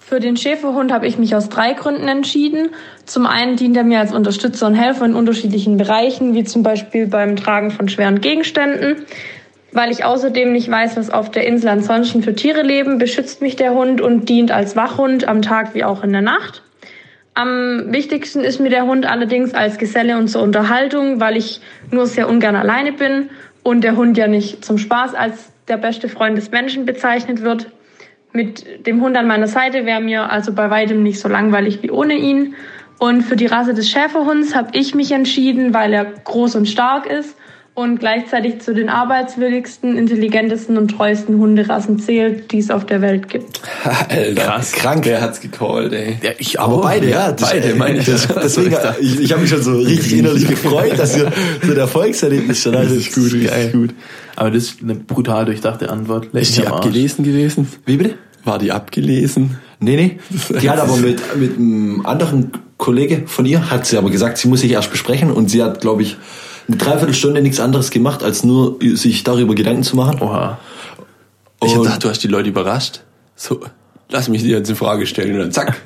Für den Schäferhund habe ich mich aus drei Gründen entschieden. Zum einen dient er mir als Unterstützer und Helfer in unterschiedlichen Bereichen, wie zum Beispiel beim Tragen von schweren Gegenständen. Weil ich außerdem nicht weiß, was auf der Insel ansonsten für Tiere leben, beschützt mich der Hund und dient als Wachhund am Tag wie auch in der Nacht. Am wichtigsten ist mir der Hund allerdings als Geselle und zur Unterhaltung, weil ich nur sehr ungern alleine bin und der Hund ja nicht zum Spaß als der beste Freund des Menschen bezeichnet wird. Mit dem Hund an meiner Seite wäre mir also bei weitem nicht so langweilig wie ohne ihn. Und für die Rasse des Schäferhunds habe ich mich entschieden, weil er groß und stark ist und gleichzeitig zu den arbeitswilligsten, intelligentesten und treuesten Hunderassen zählt, die es auf der Welt gibt. Alter, Krass. krank. Wer hat's gecallt, ey? Ja, ich auch. Aber beide, ja. Das, beide, meine ich. Das, deswegen, ich, ich habe mich schon so richtig innerlich gefreut, dass wir so ein Erfolgserlebnis schon Das ist gut, geil. gut. Aber das ist eine brutal durchdachte Antwort. Ist die abgelesen gewesen? Wie bitte? War die abgelesen? Nee, nee. Die hat aber mit, mit einem anderen Kollege von ihr, hat sie aber gesagt, sie muss sich erst besprechen und sie hat, glaube ich, eine Dreiviertelstunde nichts anderes gemacht, als nur sich darüber Gedanken zu machen. Oha. Und ich dachte, du hast die Leute überrascht. So, lass mich dir jetzt in Frage stellen und dann zack.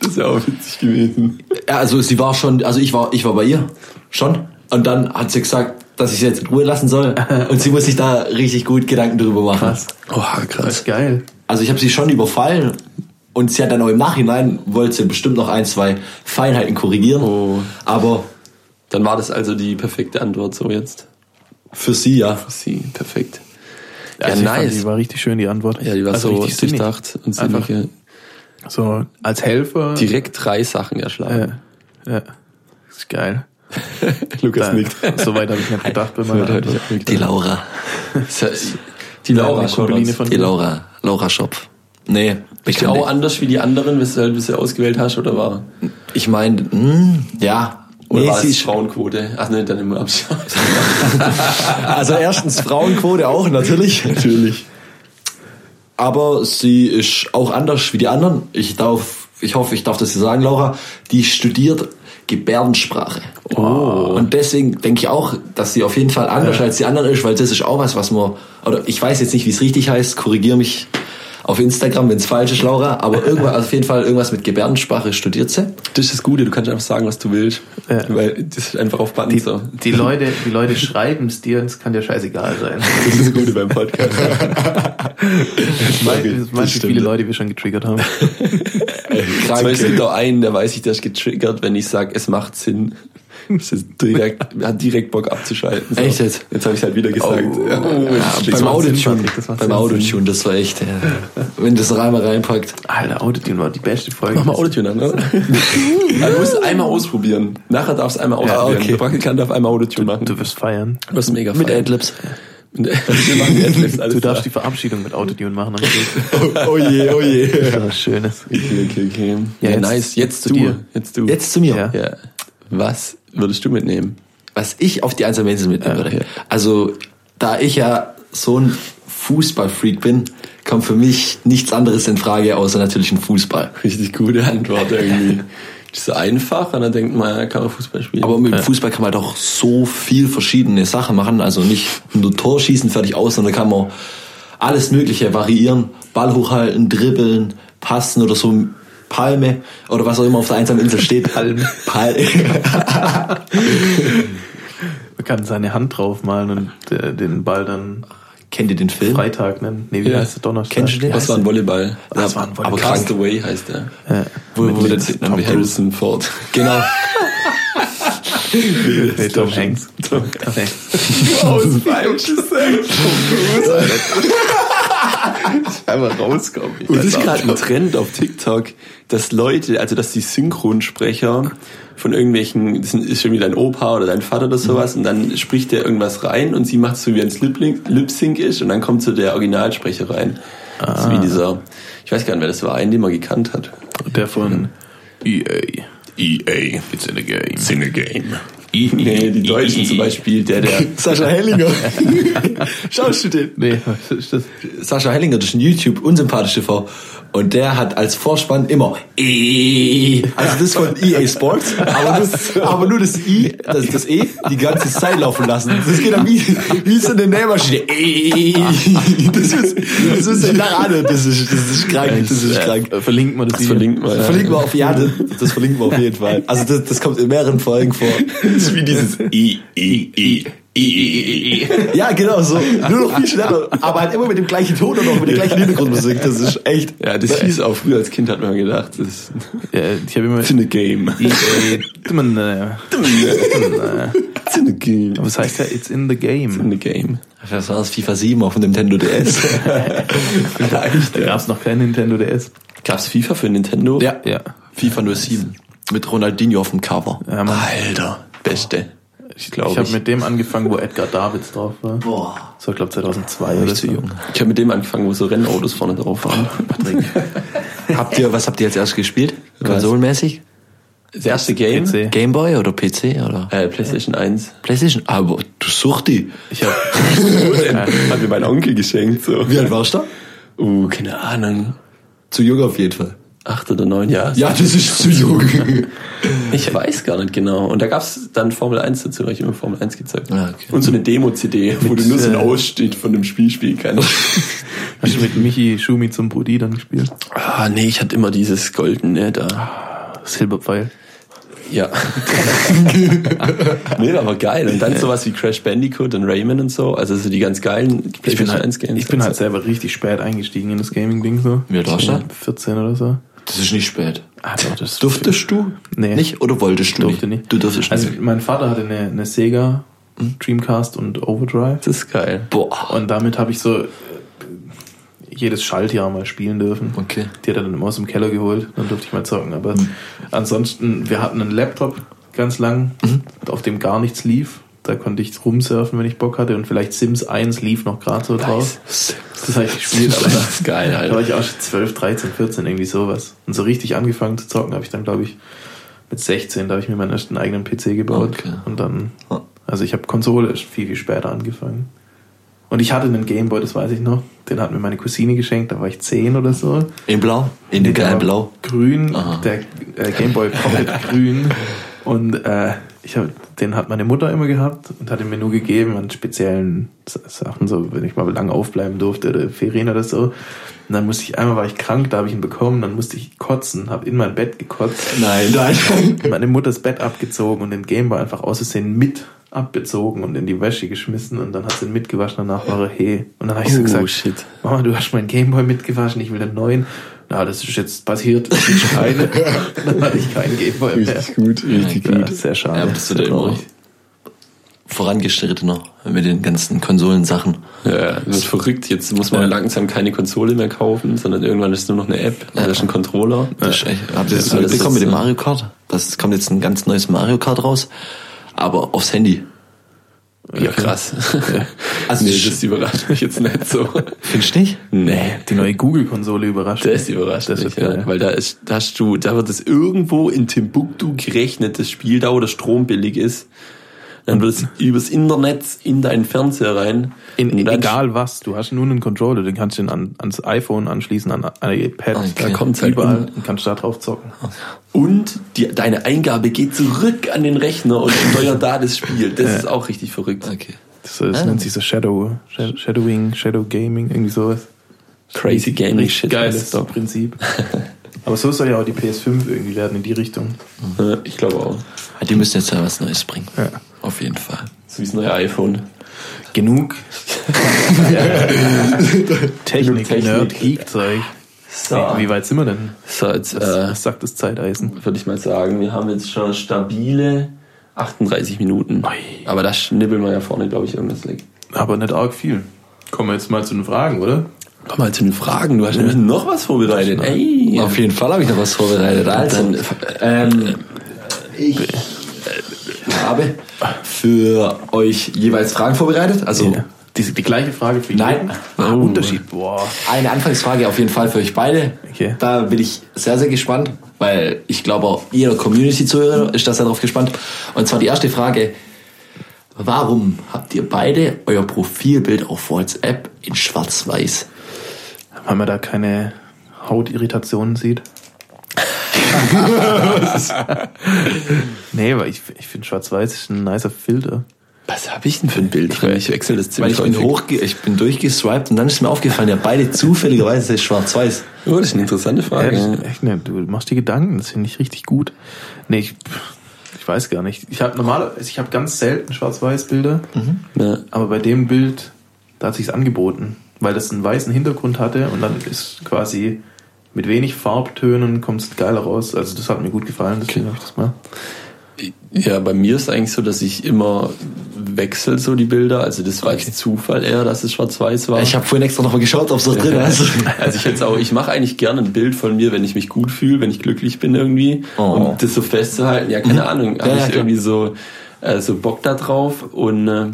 Das ist ja auch witzig gewesen. Ja, also sie war schon, also ich war, ich war bei ihr. Schon. Und dann hat sie gesagt, dass ich sie jetzt in Ruhe lassen soll. Und sie muss sich da richtig gut Gedanken drüber machen. Krass. Oh, krass. Das ist geil. Also ich habe sie schon überfallen und sie hat dann auch im Nachhinein, wollte sie bestimmt noch ein, zwei Feinheiten korrigieren. Oh. Aber dann war das also die perfekte Antwort so jetzt. Für sie, ja. Für sie, perfekt. Ja, also nice. Fand, die war richtig schön, die Antwort. Ja, die war also so durchdacht und sinnige. So als Helfer. Direkt drei Sachen erschlagen. Ja, ja. Das ist geil. Lukas da, nickt. So weit habe ich nicht gedacht bei meiner Antwort. Die Laura. Die Laura, die, die Laura. Laura Schopf. Nee. Du auch anders wie die anderen, weshalb du sie ausgewählt hast, oder war? Ich meine, hm, ja. Oder nee, war es Frauenquote? Ach nee, dann abschauen. also erstens Frauenquote auch, natürlich. natürlich. Aber sie ist auch anders wie die anderen. Ich darf, ich hoffe, ich darf das dir sagen, Laura. Die studiert Gebärdensprache. Oh. Und deswegen denke ich auch, dass sie auf jeden Fall anders ja. als die anderen ist, weil das ist auch was, was man, oder ich weiß jetzt nicht, wie es richtig heißt, korrigiere mich auf Instagram, wenn es falsch ist, Laura, aber irgendwas, also auf jeden Fall irgendwas mit Gebärdensprache studiert sie. Das ist das Gute, du kannst einfach sagen, was du willst, ja. weil das ist einfach auf Button die, so. Die Leute, die Leute schreiben es dir und es kann dir scheißegal sein. Das ist das Gute beim Podcast. das meinst wie viele Leute wir schon getriggert haben. Zum Beispiel gibt auch einen, der weiß ich, der ist getriggert, wenn ich sage, es macht Sinn. Direkt, hat direkt Bock abzuschalten. So. Echt jetzt? Jetzt habe ich halt wieder gesagt. Oh, ja. ja, das beim Autotune, beim. Autotune, das war echt, ja. wenn das noch einmal reinpackt. Alter, Autotune war die beste Folge. Mach mal Autotune an, oder? Also, du musst einmal ausprobieren. Nachher darfst du einmal ausprobieren. okay. Der Praktikant darf einmal Autotune machen. Du wirst feiern. Du wirst mega Mit feiern. Adlibs. Wir machen die Adlibs, Du darfst die. Verabschiedung mit Autotune machen. Geht's. Oh je, oh je. Das ist was Schönes. Okay, okay, okay. Ja, Ja, jetzt nice. Jetzt zu du. dir. Jetzt du. Jetzt zu mir. Ja. Ja. Was würdest du mitnehmen? was ich auf die einsame Insel mitnehmen Ja, würde. ja. Also, da ich ja so ein Fußballfreak bin, kommt für mich nichts anderes in Frage außer natürlich ein Fußball. Richtig gute Antwort irgendwie. Das ist so einfach und dann denkt man, ja, kann man Fußball spielen. Aber mit dem Fußball kann man doch so viel verschiedene Sachen machen. Also nicht nur Tor schießen, fertig aus, sondern kann man alles Mögliche variieren. Ball hochhalten, dribbeln, passen oder so Palme oder was auch immer auf der einsamen Insel steht. Palme. Pal Man kann seine Hand draufmalen und äh, den Ball dann Kennt ihr den Film? Freitag nennen. Nee, wie Ja. heißt der Donnerstag? Kennst du den? das war ein Volleyball. Das war ein Aber Volleyball. Castaway heißt der. Ja. Wo, wo der, mit Tom Harrison Ford. genau. Hey, Tom Hanks. Tom Hanks. Aus falsch gesagt. Einmal rauskommen. Und das ist gerade ein Trend auf TikTok, dass Leute, also dass die Synchronsprecher von irgendwelchen, das ist schon wieder dein Opa oder dein Vater oder sowas, und dann spricht der irgendwas rein und sie macht es so wie ein Lip-Sync ist und dann kommt so der Originalsprecher rein. Das ist wie dieser, ich weiß gar nicht, wer das war, einen, den man gekannt hat. Der von EA. EA. It's in the game. It's in the game. E Nee, die Deutschen zum Beispiel, der, der, Sascha Hellinger. Schaust du den? Nee, was ist das? Sascha Hellinger, das ist ein YouTube unsympathisch TV. Und der hat als Vorspann immer E. Also das von EA Sports, aber, das, aber nur das I, das, das E, die ganze Zeit laufen lassen. Das geht dann wie, wie so eine Nähmaschine. E. Das ist, das ist Narade. Das ist, das ist krank, das ist krank. Äh, Verlinkt man das, das verlinkt man. Das verlinken wir auf, ja, das, das verlinken wir auf jeden Fall. Also das, das kommt in mehreren Folgen vor. Das ist wie dieses I, I, I. Ja, genau so. Nur noch viel schneller. Aber halt immer mit dem gleichen Ton und auch mit der gleichen Hintergrundmusik. Das ist echt. Ja, das hieß auch früher als Kind, hat man gedacht, das ist Ja, ich habe immer it's in a game. It's in a game. Was heißt ja, it's in the game. in the game. Das war das FIFA 7 auf dem Nintendo DS. Vielleicht. Da gab es noch kein Nintendo DS. Gab's FIFA für Nintendo? Ja. Ja. FIFA 07. Mit Ronaldinho auf dem Cover. ja man, Alter, beste. Ich glaub ich habe mit dem angefangen, wo Edgar Davids drauf war. Boah. Das war, glaube 2002 oder so. Ich habe mit dem angefangen, wo so Rennautos vorne drauf waren. Patrick. Habt ihr, was habt ihr jetzt erst gespielt? Konsolenmäßig? Das erste Game? PC. Gameboy oder PC oder? Äh, PlayStation 1. Playstation? Aber du such die. Ich habe Hat mir mein Onkel geschenkt. So. Wie alt warst du? Uh, keine Ahnung. Zu jung auf jeden Fall. Acht oder neun Jahre. Ja, das ist zu jung. Ich weiß gar nicht genau. Und da gab's dann Formel 1 dazu, weil ich immer Formel 1 gezeigt Ah, okay. Und so eine Demo-CD, wo du nur so einen äh, Ausschnitt von dem Spiel spielen kannst. hast du mit Michi Schumi zum Brudi dann gespielt. ah, nee, ich hatte immer dieses goldene da. Silberpfeil. Ja. nee, aber geil. Und dann sowas wie Crash Bandicoot und Rayman und so. Also so die ganz geilen PlayStation halt, 1 Games. ich bin halt selber richtig spät eingestiegen in das Gaming-Ding so. Wie alt warst du? 14 oder so. Das ist nicht spät. Ah, doch, das Durftest du? Nee. Nicht? Oder wolltest du durfte nicht? nicht. Du durftest Also nicht. mein Vater hatte eine, eine Sega, Dreamcast und Overdrive. Das ist geil. Boah. Und damit habe ich so äh, jedes Schaltjahr mal spielen dürfen. Okay. Die hat er dann immer aus dem Keller geholt, dann durfte ich mal zocken. Aber ansonsten, wir hatten einen Laptop ganz lang, auf dem gar nichts lief. Da konnte ich rumsurfen, wenn ich Bock hatte. Und vielleicht Sims 1 lief noch gerade so drauf. Das habe ich gespielt, aber Das ist geil, da war Alter. ich auch schon 12, 13, 14, irgendwie sowas. Und so richtig angefangen zu zocken habe ich dann, glaube ich, mit 16, da habe ich mir meinen ersten eigenen PC gebaut. Okay. Und dann, also ich habe Konsole erst viel, viel später angefangen. Und ich hatte einen Gameboy, das weiß ich noch. Den hat mir meine Cousine geschenkt, da war ich 10 oder so. In Blau? In dem Der geilen Blau? Grün, Aha. der äh, Gameboy Pocket grün. Und äh, ich hab, den hat meine Mutter immer gehabt und hat ihn mir nur gegeben an speziellen Sachen, so wenn ich mal lang aufbleiben durfte oder Ferien oder so. Und dann musste ich, einmal war ich krank, da habe ich ihn bekommen, dann musste ich kotzen, habe in mein Bett gekotzt. Nein, nein. meine Mutter das Bett abgezogen und den Gameboy einfach aus Versehen mit abbezogen und in die Wäsche geschmissen und dann hat sie ihn mitgewaschen, danach war er hey. Und dann habe ich so Oh, gesagt, shit. Mama, du hast meinen Gameboy mitgewaschen, ich will einen neuen. Na, das ist jetzt passiert, das ist keine. dann hatte ich keinen Gameboy mehr. Richtig gut, richtig Ja, gut. sehr schade. Ja, wird ja Sehr immer vorangeschrittener mit den ganzen Konsolensachen. Ja, das ist verrückt. Jetzt muss man langsam keine Konsole mehr kaufen, sondern irgendwann ist nur noch eine App oder ist ein Controller. Das ist echt, habt ihr das ist alles mitbekommen mit dem. Mario Kart? Das kommt jetzt ein ganz neues Mario Kart raus, aber aufs Handy. Ja, krass. Also nee, das- überrascht mich jetzt nicht so. Findest du nicht? Nee. Die neue Google-Konsole überrascht. Das überrascht Das mich, ist ja. Weil da ist, da hast du, da wird es irgendwo in Timbuktu gerechnet, das Spiel da, wo der Strom billig ist. Dann wird es übers Internet in deinen Fernseher rein. In, egal was, du hast nur einen Controller, den kannst du an, ans iPhone anschließen, an ein iPad, Okay. Da kommt's halt überall, und kannst da drauf zocken. Und die, deine Eingabe geht zurück an den Rechner und steuert da das Spiel. Das ist auch richtig verrückt. Okay. Das, das nennt sich so Shadow, Shadow- Shadowing, Shadow Gaming, irgendwie sowas. Crazy Gaming Shit. Geiles es. Prinzip. Aber so soll ja auch die PS5 irgendwie werden in die Richtung. Ja, Ich glaube auch. Ja, Die müssen jetzt ja was Neues bringen. Ja. Auf jeden Fall. So wie das neue iPhone. Genug Technik, Technik. Nerd, Geek-Zeug. Wie, wie weit sind wir denn? So, jetzt Was, äh, was sagt das Zeiteisen? würde ich mal sagen, wir haben jetzt schon stabile 38 Minuten. Ui. Aber da schnibbeln wir ja vorne, glaube ich, irgendwas weg. Aber nicht arg viel. Kommen wir jetzt mal zu den Fragen, oder? Komm mal zu den Fragen. Du hast nämlich noch was vorbereitet. Ey, Auf jeden Fall habe ich noch was vorbereitet. Also, ähm, ich habe für euch jeweils Fragen vorbereitet. Also Ja. Die, die gleiche Frage für Nein. jeden? Ah, Oh. Unterschied. Boah. eine Anfangsfrage auf jeden Fall für euch beide. Okay. Da bin ich sehr, sehr gespannt, weil ich glaube, auch jeder Community-Zuhörer ist da sehr drauf gespannt. Und zwar die erste Frage. Warum habt ihr beide euer Profilbild auf WhatsApp in schwarz-weiß? Weil man da keine Hautirritationen sieht. nee, weil ich, ich finde Schwarz-Weiß ist ein nicer Filter. was habe ich denn für ein Bild? Ich, ich wechsle das Weil ziemlich ich bin, hochge ich bin durchgeswiped und dann ist mir aufgefallen, ja beide zufälligerweise ist schwarz-weiß. Oh, das ist eine interessante Ja, Frage. ist echt, ne, du machst dir Gedanken, das finde ich richtig gut. Nee, ich, ich weiß gar nicht. Ich habe normalerweise, ich habe ganz selten Schwarz-Weiß-Bilder, Ja. aber bei dem Bild, da hat sich's angeboten, weil das einen weißen Hintergrund hatte und dann ist quasi mit wenig Farbtönen kommt es geiler raus. Also das hat mir gut gefallen, deswegen habe ich das mal. Ja, bei mir ist eigentlich so, dass ich immer wechsle so die Bilder. Also das war jetzt Zufall eher, dass es schwarz-weiß war. Ich habe vorhin extra noch mal geschaut, ob es noch drin ist. Also ich jetzt auch, ich mache eigentlich gerne ein Bild von mir, wenn ich mich gut fühle, wenn ich glücklich bin irgendwie. Oh. Um das so festzuhalten, ja, keine Ahnung, habe Ja, ja, ich klar. irgendwie so, äh, so Bock da drauf und äh,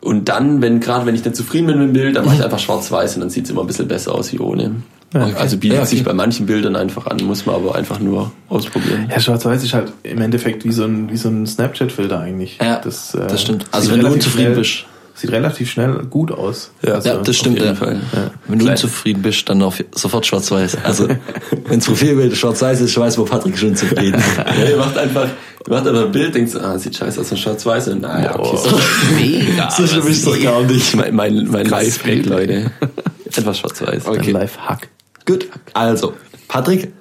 und dann, wenn gerade wenn ich nicht zufrieden bin mit dem Bild, dann mache ich einfach schwarz-weiß und dann sieht es immer ein bisschen besser aus wie ohne. Also bietet Ja, okay. sich bei manchen Bildern einfach an, muss man aber einfach nur ausprobieren. Ja, Schwarz-Weiß ist halt im Endeffekt wie so ein, wie so ein Snapchat-Filter eigentlich. Ja, äh, das stimmt. Also wenn du unzufrieden bist. Sieht relativ schnell gut aus. Also, Ja, das stimmt. jeden Ja. Fall. Wenn du Klein- unzufrieden bist, dann auf sofort schwarz-weiß. Also wenn das Profilbild schwarz-weiß ist, weiß man Patrick schon zufrieden. Ja, ihr macht einfach, ihr macht einfach ein Bild, denkt so, ah, sieht scheiße aus, ein schwarz-weiß. Und, ah, ja, okay, so, Mega. so schlimm ist doch gar nicht. mein, mein, mein Live-Hack. Leute. Einfach schwarz-weiß. Ein Live-Hack. Gut, also Patrick,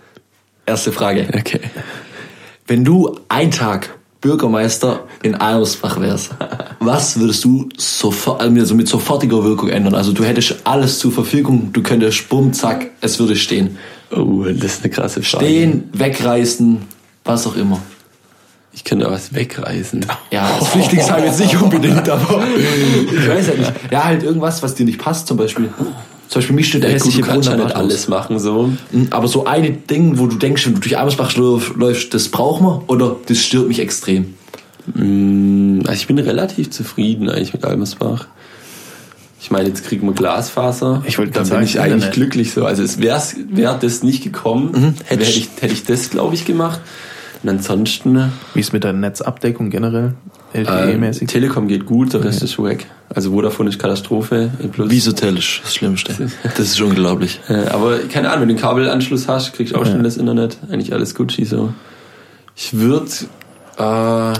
erste Frage. Okay. Wenn du ein Tag Bürgermeister in Almersbach wärst, was würdest du sofort, also mit sofortiger Wirkung ändern? Also du hättest alles zur Verfügung, du könntest bumm, zack, es würde stehen. Oh, das ist eine krasse Frage. Stehen, wegreißen, was auch immer. Ich könnte was wegreißen. Ja, das Flüchtlingsheim jetzt nicht unbedingt, aber ich weiß ja nicht. Ja, halt irgendwas, was dir nicht passt, zum Beispiel. Zum Beispiel mich der Ja, gut, hässliche du kannst ja nicht alles machen, so. Mhm, Aber so eine Ding, wo du denkst, wenn du durch läuf- läufst, das brauchen wir oder das stört mich extrem. Mm, Also ich bin relativ zufrieden eigentlich mit Almersbach. Ich meine, jetzt kriegen wir Glasfaser. Ich wollte da gerade bin sagen, ich eigentlich Internet. glücklich so. Also es wäre wär das nicht gekommen, hätte, Hättest- ich, hätte ich das, glaube ich, gemacht. Und ansonsten, Wie ist mit der Netzabdeckung generell? Äh, LTE-mäßig? Telekom geht gut, der Rest ist weg. Also Vodafone ist Katastrophe. Plus. Visotel ist das Schlimmste. Das ist unglaublich. Äh, aber keine Ahnung, wenn du einen Kabelanschluss hast, kriegst du auch schnell das Internet. Eigentlich alles Gucci so. Ich würde, äh,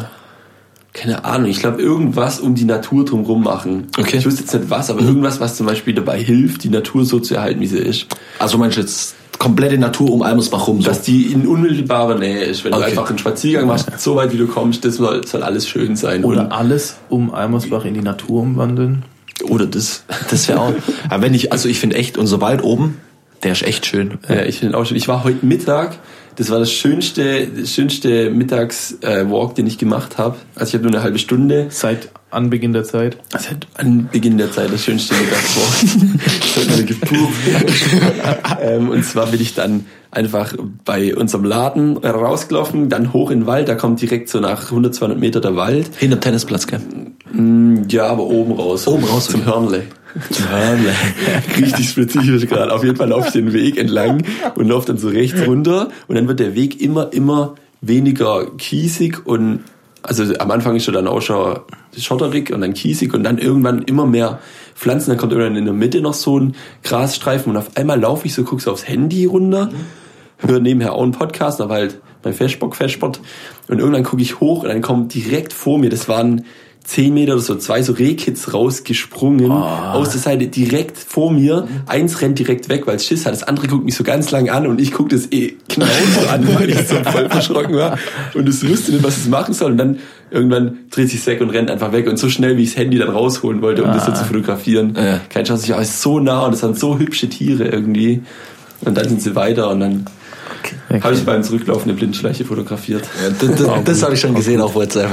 keine Ahnung, ich glaube irgendwas um die Natur drumherum machen. Okay. Ich wüsste jetzt nicht was, aber irgendwas, was zum Beispiel dabei hilft, die Natur so zu erhalten, wie sie ist. Also meinst du jetzt komplette Natur um Almersbach rum? So. Dass die in unmittelbarer Nähe ist. Wenn Okay. du einfach einen Spaziergang machst, so weit wie du kommst, das soll, soll alles schön sein. Oder alles um Almersbach in die Natur umwandeln? oder das. Das wäre auch. Aber wenn ich, also ich finde echt, unser Wald oben, Der ist echt schön. Ja, ich finde auch schön. Ich war heute Mittag, das war das schönste, das schönste Mittagswalk, den ich gemacht habe. Also ich habe nur eine halbe Stunde. Seit Anbeginn der Zeit. Seit Anbeginn der Zeit das schönste Mittagswalk. Seit meiner Geburt. ähm, und zwar bin ich dann einfach bei unserem Laden rausgelaufen, dann hoch in den Wald, da kommt direkt so nach 100, 200 Meter der Wald. Hinterm Tennisplatz, gell? Mm, Ja, aber oben raus. Oben raus, Zum okay. Hörnle. Hörnle. Richtig spezifisch gerade. Auf jeden Fall laufe ich den Weg entlang und laufe dann so rechts runter und dann wird der Weg immer, immer weniger kiesig und also am Anfang ist schon dann auch schon schotterig und dann kiesig und dann irgendwann immer mehr Pflanzen. Dann kommt irgendwann in der Mitte noch so ein Grasstreifen und auf einmal laufe ich so, guck so aufs Handy runter, höre nebenher auch einen Podcast, aber halt mein Festbock, Festsport und irgendwann gucke ich hoch und dann kommt direkt vor mir, das waren zehn Meter oder so, zwei so Rehkids rausgesprungen aus der Seite direkt vor mir. Eins rennt direkt weg, weil es Schiss hat. Das andere guckt mich so ganz lang an und ich guck das eh genauso an, weil ich so voll verschrocken war und es wusste nicht, was es machen soll. Und dann irgendwann dreht sich weg und rennt einfach weg und so schnell, wie ich das Handy dann rausholen wollte, um das so zu fotografieren. Ja. Kein Chance. Ich war so nah und es waren so hübsche Tiere irgendwie. Und dann sind sie weiter und dann habe ich beim Zurücklaufen eine Blindschleiche fotografiert. Ja, das das, das habe ich schon gesehen auf WhatsApp.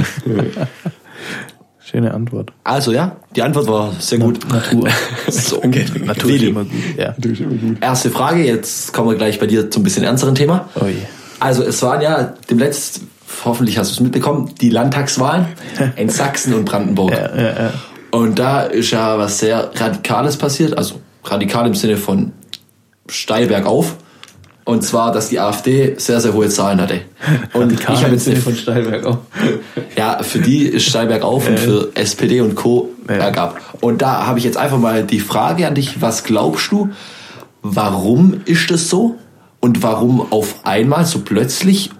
Schöne Antwort. Also ja, die Antwort war sehr gut. Natur. So, Natur ist immer gut. Ja. erste Frage, jetzt kommen wir gleich bei dir zum bisschen ernsteren Thema. Oh je. Also es waren ja demnächst, hoffentlich hast du es mitbekommen, die Landtagswahlen in Sachsen und Brandenburg. Ja, ja, ja. Und da ist ja was sehr Radikales passiert, also radikal im Sinne von steil bergauf. Und zwar, dass die AfD sehr, sehr hohe Zahlen hatte. Und ich habe jetzt von Steilberg auch. Ja, für die ist steil bergauf und für SPD und Co. bergab. Und da habe ich jetzt einfach mal die Frage an dich, was glaubst du, warum ist das so? Und warum auf einmal so plötzlich?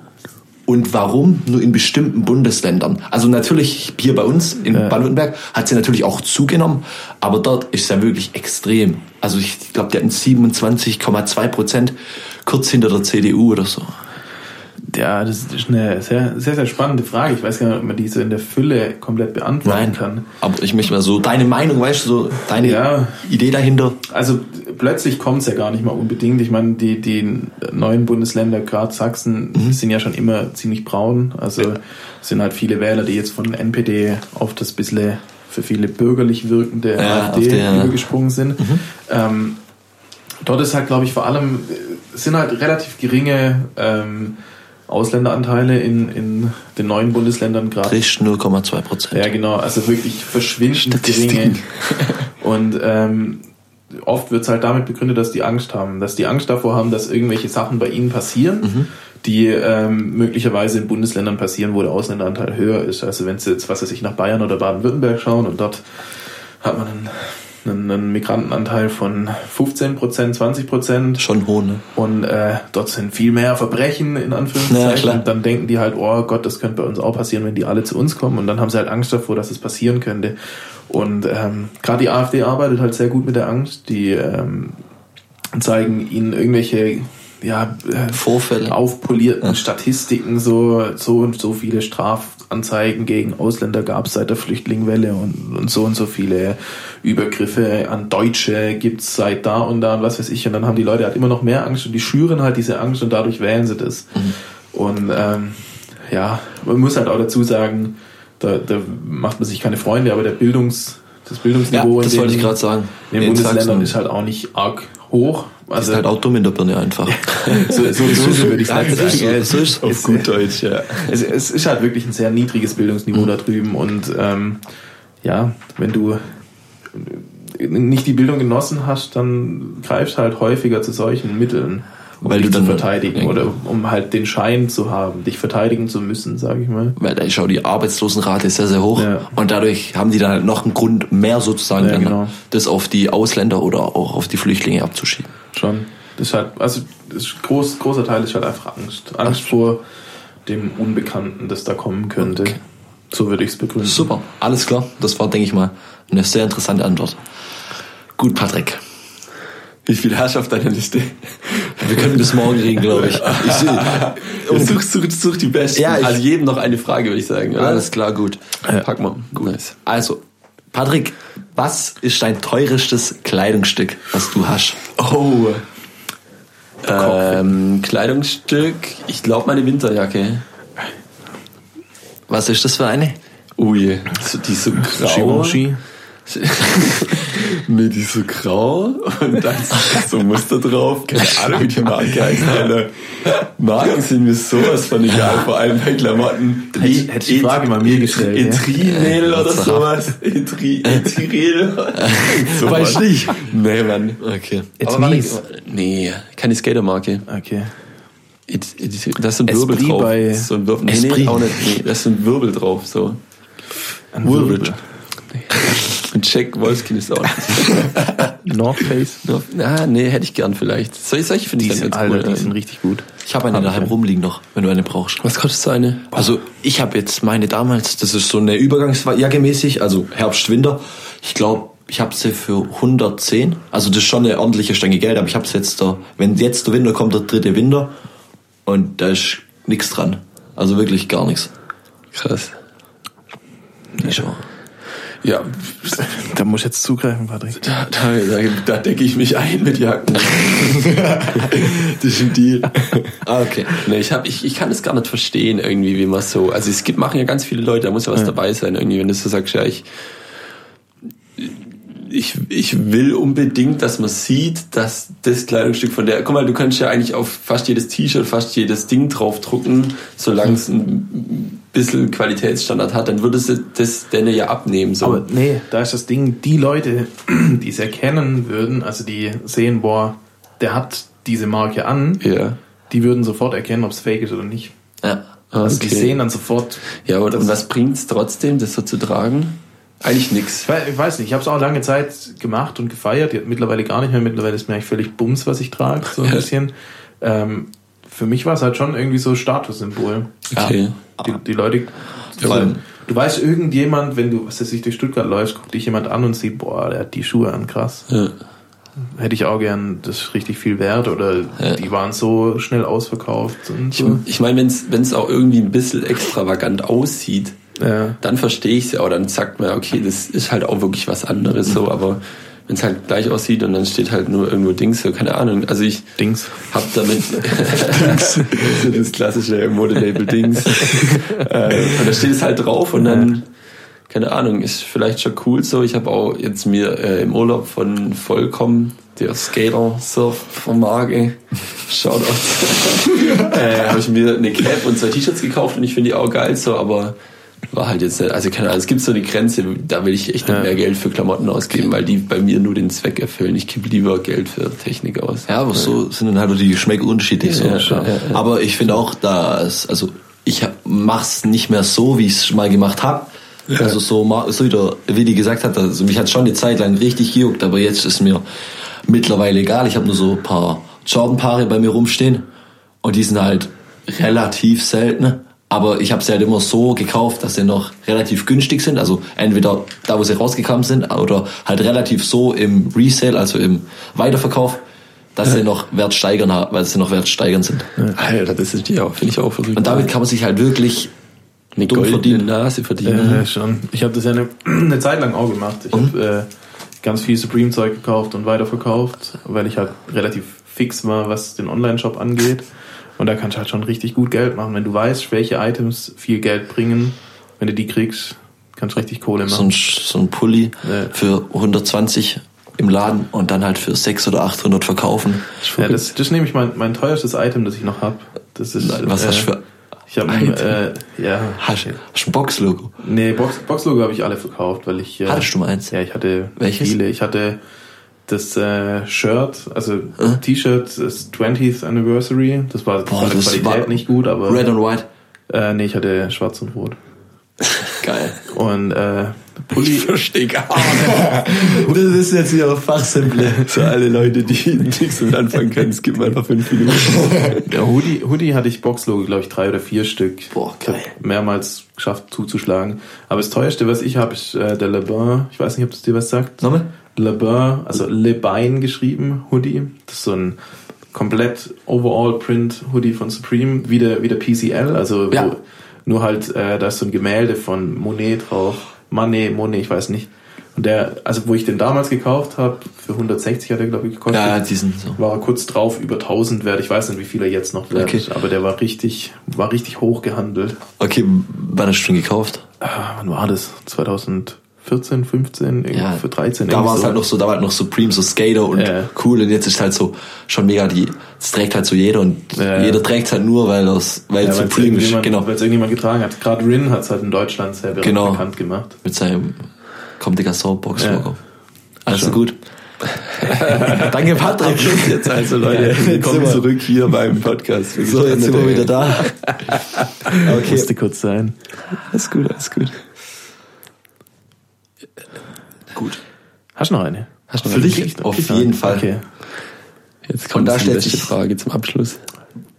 Und warum nur in bestimmten Bundesländern? Also natürlich hier bei uns in Baden-Württemberg hat sie natürlich auch zugenommen, aber dort ist es ja wirklich extrem. Also ich glaube, die hatten 27,2 Prozent, kurz hinter der CDU oder so. Ja, das ist eine sehr, sehr, sehr spannende Frage. Ich weiß gar nicht, ob man die so in der Fülle komplett beantworten Nein, kann. aber ich möchte mal so deine Meinung, weißt du, so deine Ja. Idee dahinter. Also plötzlich kommt es ja gar nicht mal unbedingt. Ich meine, die, die neuen Bundesländer, gerade Sachsen, Mhm. sind ja schon immer ziemlich braun. Also es sind halt viele Wähler, die jetzt von NPD auf das bisschen für viele bürgerlich wirkende Ja, AfD Mhm. übergesprungen sind. Ähm, dort ist halt, glaube ich, vor allem, äh, sind halt relativ geringe ähm, Ausländeranteile in, in den neuen Bundesländern gerade. Frisch 0,2 Prozent. Ja, genau, also wirklich verschwindend geringe. Und ähm, oft wird es halt damit begründet, dass die Angst haben, dass die Angst davor haben, dass irgendwelche Sachen bei ihnen passieren, die ähm, möglicherweise in Bundesländern passieren, wo der Ausländeranteil höher ist. Also wenn sie jetzt, was weiß ich, nach Bayern oder Baden-Württemberg schauen und dort hat man einen, einen, einen Migrantenanteil von 15 Prozent, 20 Prozent. Schon hoch, ne? Und äh, dort sind viel mehr Verbrechen in Ja, Anführungszeichen. klar. und dann denken die halt, oh Gott, das könnte bei uns auch passieren, wenn die alle zu uns kommen. Und dann haben sie halt Angst davor, dass es passieren könnte. Und ähm, gerade die AfD arbeitet halt sehr gut mit der Angst. Die ähm, zeigen ihnen irgendwelche ja, äh, Vorfälle. aufpolierten Statistiken, so, so und so viele Strafanzeigen gegen Ausländer gab es seit der Flüchtlingwelle und, und so und so viele Übergriffe an Deutsche gibt's seit da und da und was weiß ich. Und dann haben die Leute halt immer noch mehr Angst und die schüren halt diese Angst und dadurch wählen sie das. Und ähm, ja, man muss halt auch dazu sagen, da, da macht man sich keine Freunde, aber der Bildungs, das Bildungsniveau Ja, das in wollte den, ich gerade sagen. in den In Bundesländern Sachsen. ist halt auch nicht arg hoch. Also sind halt auch dumm in der Birne einfach. so, so, so, so würde ich sagen. ist so, Ja, so ist es- Auf gut Deutsch, ja. es, es ist halt wirklich ein sehr niedriges Bildungsniveau da drüben und ähm, ja, wenn du nicht die Bildung genossen hast, dann greifst halt häufiger zu solchen Mitteln, um Weil du dann- verteidigen oder um halt den Schein zu haben, dich verteidigen zu müssen, sage ich mal. Weil ist auch die Arbeitslosenrate sehr, sehr hoch. Ja. Und dadurch haben die dann halt noch einen Grund mehr sozusagen, Ja, genau. das auf die Ausländer oder auch auf die Flüchtlinge abzuschieben. Schon. Das ist halt, also ist groß, großer Teil ist halt einfach Angst. Angst vor dem Unbekannten, das da kommen könnte. So würde ich es begründen. Super, alles klar. Das war, denke ich mal, eine sehr interessante Antwort. Gut, Patrick. Wie viel hast du auf deiner Liste? Wir können bis morgen reden, glaube ich. ich Und such, such, such die besten. Ja, ich- also jedem noch eine Frage, würde ich sagen. Oder? alles klar, gut. Pack mal. Nice. Also, Patrick, was ist dein teurestes Kleidungsstück, was du hast? Oh, Ähm, Kleidungsstück, ich glaube meine Winterjacke. Was ist das für eine? Ui, die ist so grau. Givenchy. Nee, die ist so grau und dann ist so Muster drauf. Keine Ahnung, wie die Marke heißt. Alter. Marken sind mir sowas von egal, vor allem bei Klamotten. Hätte- hätte ich die Frage mal mir gestellt, ja. Etrinel oder was sowas. Etri, Etirel. so Weiß nicht. Nee, Mann. Okay. Warte, Nee, keine Skatermarke. Okay. It, it, da ist so ein Wirbel Esprit drauf. bei- so ein Wirbel. Nee, nee, auch nicht. Nee, da ist so ein Wirbel drauf. So. Ein Woolrich. Wirbel. Jack Wolfskin ist auch. North Face. Ah, nee, hätte ich gern vielleicht. Solche, solche finde ich dann sind, ganz cool. die sind richtig gut. Ich habe eine Hab ich daheim rumliegen noch, wenn du eine brauchst. Was kostet so eine? Also ich habe jetzt meine damals, das ist so eine Übergangsjacke mäßig, also Herbst, Winter. Ich glaube, ich habe sie für 110. Also das ist schon eine ordentliche Stange Geld, aber ich habe es jetzt da, wenn jetzt der Winter kommt, der dritte Winter und da ist nichts dran. Also wirklich gar nichts. Krass. Ist schon- Ja, da muss ich jetzt zugreifen, Patrick. Da, da, da, da decke ich mich ein mit Jacken. das ist ein Deal. Ah, okay. Nee, ich, hab, ich, ich kann das gar nicht verstehen, irgendwie, wie man so. Also es gibt, machen ja ganz viele Leute, da muss ja was dabei sein, irgendwie, wenn du so sagst, ja, ich. Ich, ich will unbedingt, dass man sieht, dass das Kleidungsstück von der. Guck mal, du kannst ja eigentlich auf fast jedes T-Shirt, fast jedes Ding draufdrucken, solange es ein bisschen Qualitätsstandard hat, dann würdest du das denn ja abnehmen. So. Aber nee, da ist das Ding, die Leute, die es erkennen würden, also die sehen, boah, der hat diese Marke an, ja. die würden sofort erkennen, ob es fake ist oder nicht. Ja. Also die Okay. sehen dann sofort. Ja, und, das- und was bringt's trotzdem, das so zu tragen? Eigentlich nix. Ich wei- ich weiß nicht, ich habe es auch lange Zeit gemacht und gefeiert. Mittlerweile gar nicht mehr. Mittlerweile ist mir eigentlich völlig bums, was ich trage, so ein Ja. bisschen. Ähm, für mich war es halt schon irgendwie so Statussymbol. Okay. Die, die Leute. Allem- du weißt, irgendjemand, wenn du was weiß ich, durch Stuttgart läufst, guckt dich jemand an und sieht, boah, der hat die Schuhe an, krass. Ja. Hätte ich auch gern, das ist richtig viel wert oder die waren so schnell ausverkauft und Ich, so. ich meine, wenn es auch irgendwie ein bisschen extravagant aussieht, Ja. dann verstehe ich es ja auch. Dann sagt man, okay, das ist halt auch wirklich was anderes so, aber wenn es halt gleich aussieht und dann steht halt nur irgendwo Dings, so, keine Ahnung. Also ich Dings. hab damit so das klassische Modelabel Dings. äh, und da steht es halt drauf und dann, keine Ahnung, ist vielleicht schon cool so. Ich habe auch jetzt mir äh, im Urlaub von Vollkommen, der Skater Surf von Marke, Shoutout, äh, habe ich mir eine Cap und zwei T-Shirts gekauft und ich finde die auch geil so, aber war halt jetzt also keine Ahnung, es gibt so eine Grenze, da will ich echt nicht mehr Geld für Klamotten ausgeben, weil die bei mir nur den Zweck erfüllen. Ich gebe lieber Geld für Technik aus. Ja, aber so sind dann halt auch die Geschmäcker unterschiedlich. So. Ja, ja, ja, ja. Aber ich finde auch, dass, also ich mach's nicht mehr so, wie ich es mal gemacht habe. Also so, so wie der Willi gesagt hat, also mich hat schon eine Zeit lang richtig gejuckt, aber jetzt ist mir mittlerweile egal. Ich habe nur so ein paar Jordan-Paare bei mir rumstehen und die sind halt relativ selten. Aber ich habe sie halt immer so gekauft, dass sie noch relativ günstig sind. Also entweder da, wo sie rausgekommen sind, oder halt relativ so im Resale, also im Weiterverkauf, dass sie noch Wert steigern, weil sie noch Wert steigern sind. Alter, das ist die auch, finde ich auch verrückt. Und damit kann man sich halt wirklich eine dumm verdienen. Nase verdienen. Ja, schon. Ich habe das ja eine, eine Zeit lang auch gemacht. Ich habe äh, ganz viel Supreme-Zeug gekauft und weiterverkauft, weil ich halt relativ fix war, was den Online-Shop angeht. Und da kannst du halt schon richtig gut Geld machen. Wenn du weißt, welche Items viel Geld bringen, wenn du die kriegst, kannst du richtig Kohle so ein, machen. so ein Pulli Ja. für 120 im Laden und dann halt für 600 oder 800 verkaufen. Ja, das, das ist nämlich mein, mein teuerstes Item, das ich noch habe. Das ist. Was hast du für Ich habe äh, ja. Hast, hast ein Boxlogo? Nee, Box, Boxlogo habe ich alle verkauft, weil ich. Äh, Hattest du mal eins? Ja, ich hatte Welches? viele. Ich hatte das äh, Shirt, also T-Shirt, das 20th Anniversary. Das war Boah, der das Qualität war nicht gut, aber. Red and White. Äh, nee, ich hatte schwarz und rot. Geil. Und äh, Pulli. verstehe gar Das ist jetzt hier Fachsimple. So alle Leute, die nichts damit anfangen können, es gibt einfach fünf Minuten. Ja, Hoodie, Hoodie hatte ich Boxlogo, glaube ich, drei oder vier Stück. Boah, Ich geil. mehrmals geschafft zuzuschlagen. Aber das teuerste, was ich habe, ist äh, der Le Bain. Ich weiß nicht, ob das dir was sagt. Nochmal? Le Bain, also Le Bain geschrieben, Hoodie. Das ist so ein komplett Overall Print Hoodie von Supreme, wie der, wie der PCL, also Ja. wo, nur halt, äh, da ist so ein Gemälde von Monet drauf. Manet, Monet, ich weiß nicht. Und der, also wo ich den damals gekauft habe, für 160 hat er glaube ich gekostet. Ja, die sind so. War er kurz drauf über 1000 wert. Ich weiß nicht, wie viel er jetzt noch wert Okay. aber der war richtig, war richtig hoch gehandelt. Okay, wann hast du den gekauft? Ah, wann war das? 2014, 15, irgendwie Ja, für 13. Da war es so. halt noch so, da war halt noch Supreme, so Skater und Ja. cool und jetzt ist halt so schon mega die, das trägt halt so jeder und Ja. jeder trägt halt nur, weil das, weil Ja, es Supreme ist, genau, Weil es irgendjemand getragen hat. Gerade Rin hat es halt in Deutschland sehr Genau. bekannt gemacht. mit seinem Kommt Digga Soundbox Ja. Logo. Also Schon. gut. Danke Patrick. Jetzt also Leute, willkommen sind wir- zurück hier beim Podcast. Wir So, jetzt sind wir wieder da. Okay. Musste kurz sein. Alles gut, alles gut. Gut. Hast du noch eine? Hast du noch eine? ich noch- auf noch jeden? Fall. Okay. Jetzt Und kommt da die stellt letzte Frage zum Abschluss.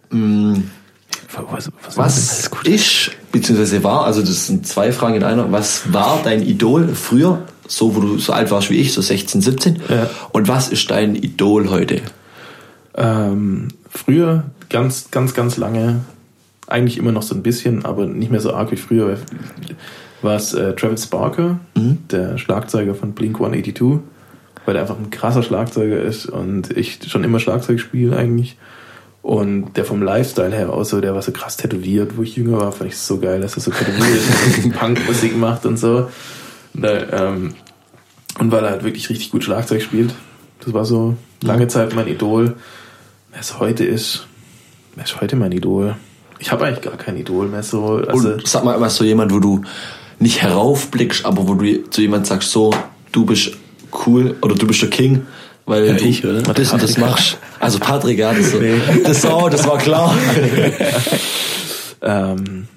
Mm, Was, was, Was ist, beziehungsweise war, also das sind zwei Fragen in einer, was war dein Idol früher, so wo du so alt warst wie ich, so 16, 17? Ja. Und was ist dein Idol heute? Ähm, früher, ganz, ganz, ganz lange, eigentlich immer noch so ein bisschen, aber nicht mehr so arg wie früher, war es äh, Travis Barker, der Schlagzeuger von Blink 182, weil der einfach ein krasser Schlagzeuger ist und ich schon immer Schlagzeug spiele eigentlich. Und der vom Lifestyle her auch so, der war so krass tätowiert, wo ich jünger war, fand ich es so geil, dass er so tätowiert ist und Punkmusik macht und so. Und, da, ähm, und weil er halt wirklich richtig gut Schlagzeug spielt. Das war so lange Zeit mein Idol. Wer es heute ist, wer ist heute mein Idol? Ich habe eigentlich gar kein Idol mehr so. Also, Und sag mal, was so jemand, wo du nicht heraufblickst, aber wo du zu jemand sagst, so, du bist cool oder du bist der King, weil Ja, du ich, oder? das und das machst. Also Patrick, ja, das, so, das, oh, das war klar. ähm,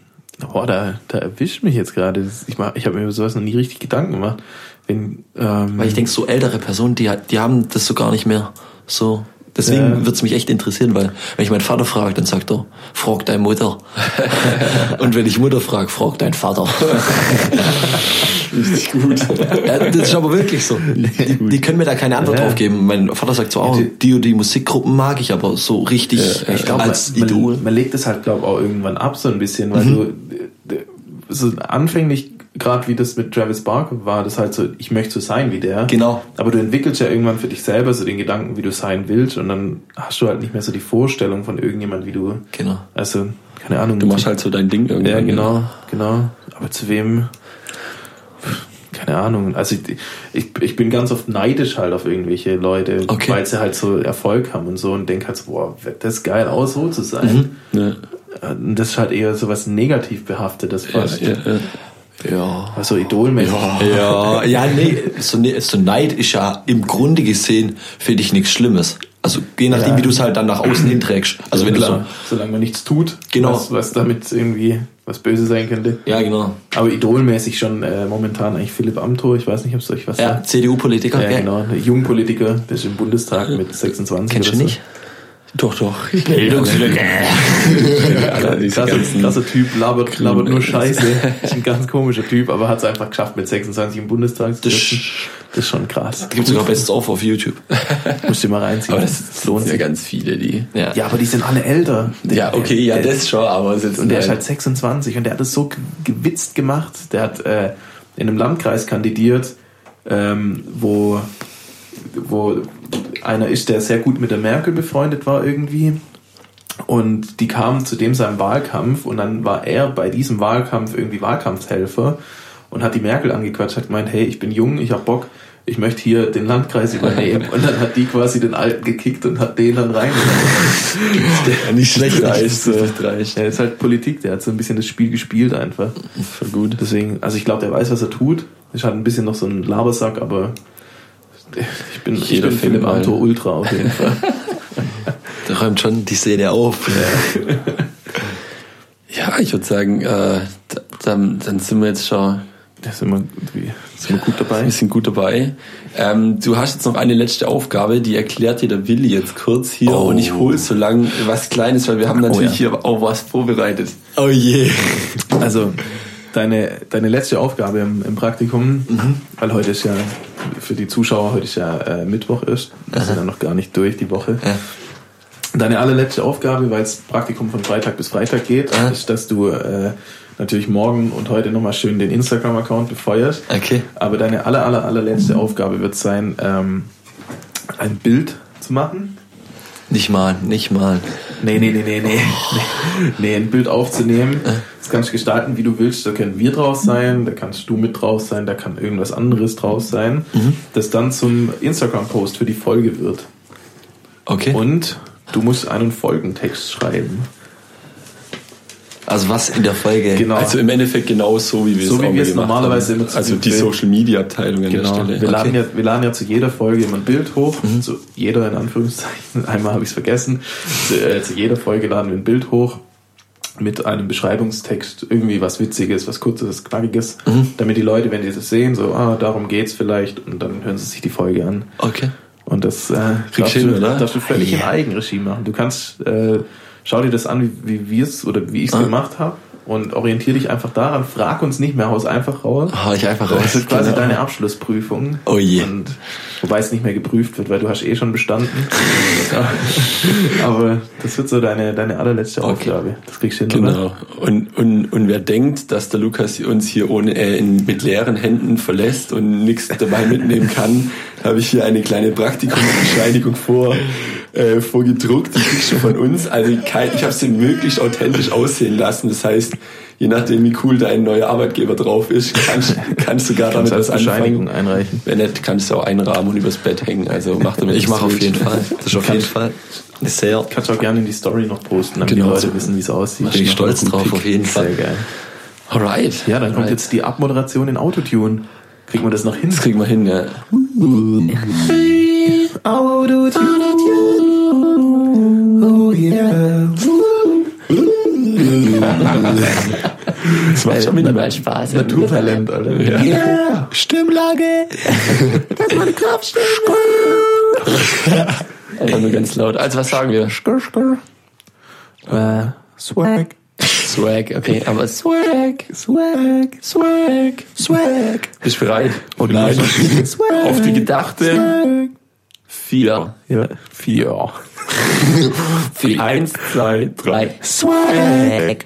boah, da, da erwischt mich jetzt gerade. Ich, mach- ich habe mir über sowas noch nie richtig Gedanken gemacht. Wenn, ähm, Weil ich denke, so ältere Personen, die, die haben das so gar nicht mehr so. Deswegen Ja. wird's mich echt interessieren, weil wenn ich meinen Vater frage, dann sagt er, frag deine Mutter. Und wenn ich Mutter frage, frag deinen Vater. Richtig gut. Ja, das ist aber wirklich so. Die, die können mir da keine Antwort Ja. drauf geben. Mein Vater sagt so, oh, die und die Musikgruppen mag ich, aber so richtig ich glaube, als man, Idol. man, legt es halt, glaube auch irgendwann ab so ein bisschen, weil du d- so anfänglich, gerade wie das mit Travis Barker war, das halt so, ich möchte so sein wie der. Genau. Aber du entwickelst ja irgendwann für dich selber so den Gedanken, wie du sein willst und dann hast du halt nicht mehr so die Vorstellung von irgendjemand, wie du, Genau. also, keine Ahnung. Du machst halt so dein Ding irgendwie. Ja, genau, genau. Aber zu wem? Keine Ahnung. Also ich, ich, ich bin ganz oft neidisch halt auf irgendwelche Leute, Okay. weil sie halt so Erfolg haben und so und denk halt so, boah, das geil aus, so zu sein. Ja, Und das ist halt eher so was negativ behaftetes fast. ja, ja. Ja. Also idolmäßig. Ja, ja, nee, so, ne- so Neid ist ja im Grunde gesehen, finde ich, nichts Schlimmes. Also je nachdem, Ja. wie du es halt dann nach außen hinträgst. Also wenn du so, solange man nichts tut, Genau. was, was damit irgendwie was böse sein könnte. ja genau. Aber idolmäßig schon äh, momentan eigentlich Philipp Amthor, ich weiß nicht, ob es euch was Ja, sagt. CDU-Politiker. Ja, genau, ein Jungpolitiker, der ist im Bundestag mit 26 Kennst du so. nicht? Doch, doch. Bildungslücke. Alle diese krasser, ganzen- krasser Typ, labert, labert nur Scheiße. Ist ein ganz komischer Typ, aber hat es einfach geschafft, mit 26 im Bundestag zu Das- sitzen. Das ist schon krass. Gibt sogar Best of auf YouTube. Musst du mal reinziehen. Aber das lohnt sind ja sich. ganz viele, die. Ja. Ja, aber die sind alle älter. Ja, okay, ja, der, das schon, aber es ist Und der ist halt 26 und der hat es so ge- gewitzt gemacht. Der hat äh, in einem Landkreis kandidiert, ähm, wo, wo einer ist, der sehr gut mit der Merkel befreundet war irgendwie. Und die kamen zu dem seinem Wahlkampf und dann war er bei diesem Wahlkampf irgendwie Wahlkampfhelfer und hat die Merkel angequatscht, hat gemeint, hey, ich bin jung, ich hab Bock, ich möchte hier den Landkreis übernehmen. Und dann hat die quasi den Alten gekickt und hat den dann reingenommen. Nicht schlecht. dreist, das ist dreist. Ja, das ist halt Politik, der hat so ein bisschen das Spiel gespielt einfach. Voll gut. Deswegen, also ich glaube, der weiß, was er tut. Ist halt ein bisschen noch so ein Labersack, aber ich bin, ich Jeder bin Philipp. Amthor Ultra auf jeden Fall. Der räumt schon die Szene auf. Ja, ich würde sagen, äh, da- dann, dann sind wir jetzt schon Da sind wir, sind wir gut dabei. Wir sind gut dabei. Ähm, du hast jetzt noch eine letzte Aufgabe, die erklärt dir der Willi jetzt kurz hier Oh. und ich hol so lang was Kleines, weil wir haben natürlich ja. hier auch was vorbereitet. Oh je. Also, deine, deine letzte Aufgabe im, im Praktikum, weil heute ist ja, für die Zuschauer, heute ist ja äh, Mittwoch ist, wir sind ja noch gar nicht durch die Woche. Ja. Deine allerletzte Aufgabe, weil das Praktikum von Freitag bis Freitag geht, Ah. ist, dass du äh, natürlich morgen und heute nochmal schön den Instagram-Account befeuerst. Okay. Aber deine aller, aller, allerletzte Aufgabe wird sein, ähm, ein Bild zu machen. Nicht mal, nicht mal. Nee, nee, nee, nee, nee. Nee, nee ein Bild aufzunehmen. Das kannst du gestalten, wie du willst. Da können wir draus sein, da kannst du mit draus sein, da kann irgendwas anderes draus sein, das dann zum Instagram-Post für die Folge wird. Okay. Und du musst einen Folgentext schreiben. Also was in der Folge? Genau. Also im Endeffekt genau so, wie wir So es wie auch wir es normalerweise haben. immer zu Also die Social Media Abteilung an Genau. der Stelle. Wir, laden Okay. ja, wir laden ja zu jeder Folge immer ein Bild hoch. Zu jeder in Anführungszeichen. Einmal habe ich es vergessen. Zu, äh, zu jeder Folge laden wir ein Bild hoch mit einem Beschreibungstext, irgendwie was Witziges, was Kurzes, Knackiges, damit die Leute, wenn die das sehen, so, ah, darum geht's vielleicht, und dann hören sie sich die Folge an. Okay. Und das äh, darfst, du hin, du, oder? darfst du völlig Ja. in Eigenregie machen. Du kannst, äh, schau dir das an, wie, wie wir es oder wie ich es Ah. gemacht habe und orientier dich einfach daran. Frag uns nicht mehr, haus einfach raus. Hau ich einfach raus. Das ist quasi Genau. deine Abschlussprüfung. Oh je. Und, wobei es nicht mehr geprüft wird, weil du hast eh schon bestanden. Aber das wird so deine, deine allerletzte Aufgabe. Das kriegst du hin, oder? Genau. Und, und, und wer denkt, dass der Lukas uns hier ohne, äh, in, mit leeren Händen verlässt und nichts dabei mitnehmen kann, habe ich hier eine kleine Praktikumsbescheinigung vor, äh, vorgedruckt. Die kriegst du von uns. Also kein, ich habe sie möglichst authentisch aussehen lassen. Das heißt, je nachdem, wie cool dein neuer Arbeitgeber drauf ist, kannst, kannst du gar damit was Bescheinigung anfangen. einreichen. Wenn nicht, kannst du auch einrahmen und übers Bett hängen. Also mach damit Ich mache auf jeden Fall. Das ist auf jeden Fall sehr. Kannst du auch gerne in die Story noch posten, damit Genau. die Leute wissen, wie es aussieht. Bin ich stolz drauf, auf jeden Fall. Sehr geil. Alright. Ja, dann kommt Alright. jetzt die Abmoderation in Autotune. Kriegen wir das noch hin? Das kriegen wir hin, ja. Das macht schon minimal Spaß. Naturtalent, Alter. Ja. Stimmlage. Das ist meine Kraftstimme. Einfach nur ganz laut. Also was sagen wir? Skr, skr. Äh, Swag. Swag, okay, aber Swag, Swag, Swag, Swag. Bist du bereit? Und Nein. Swag. Auf die gedachte vier. Ja. Vier. Vier. Eins, zwei, drei. Swag.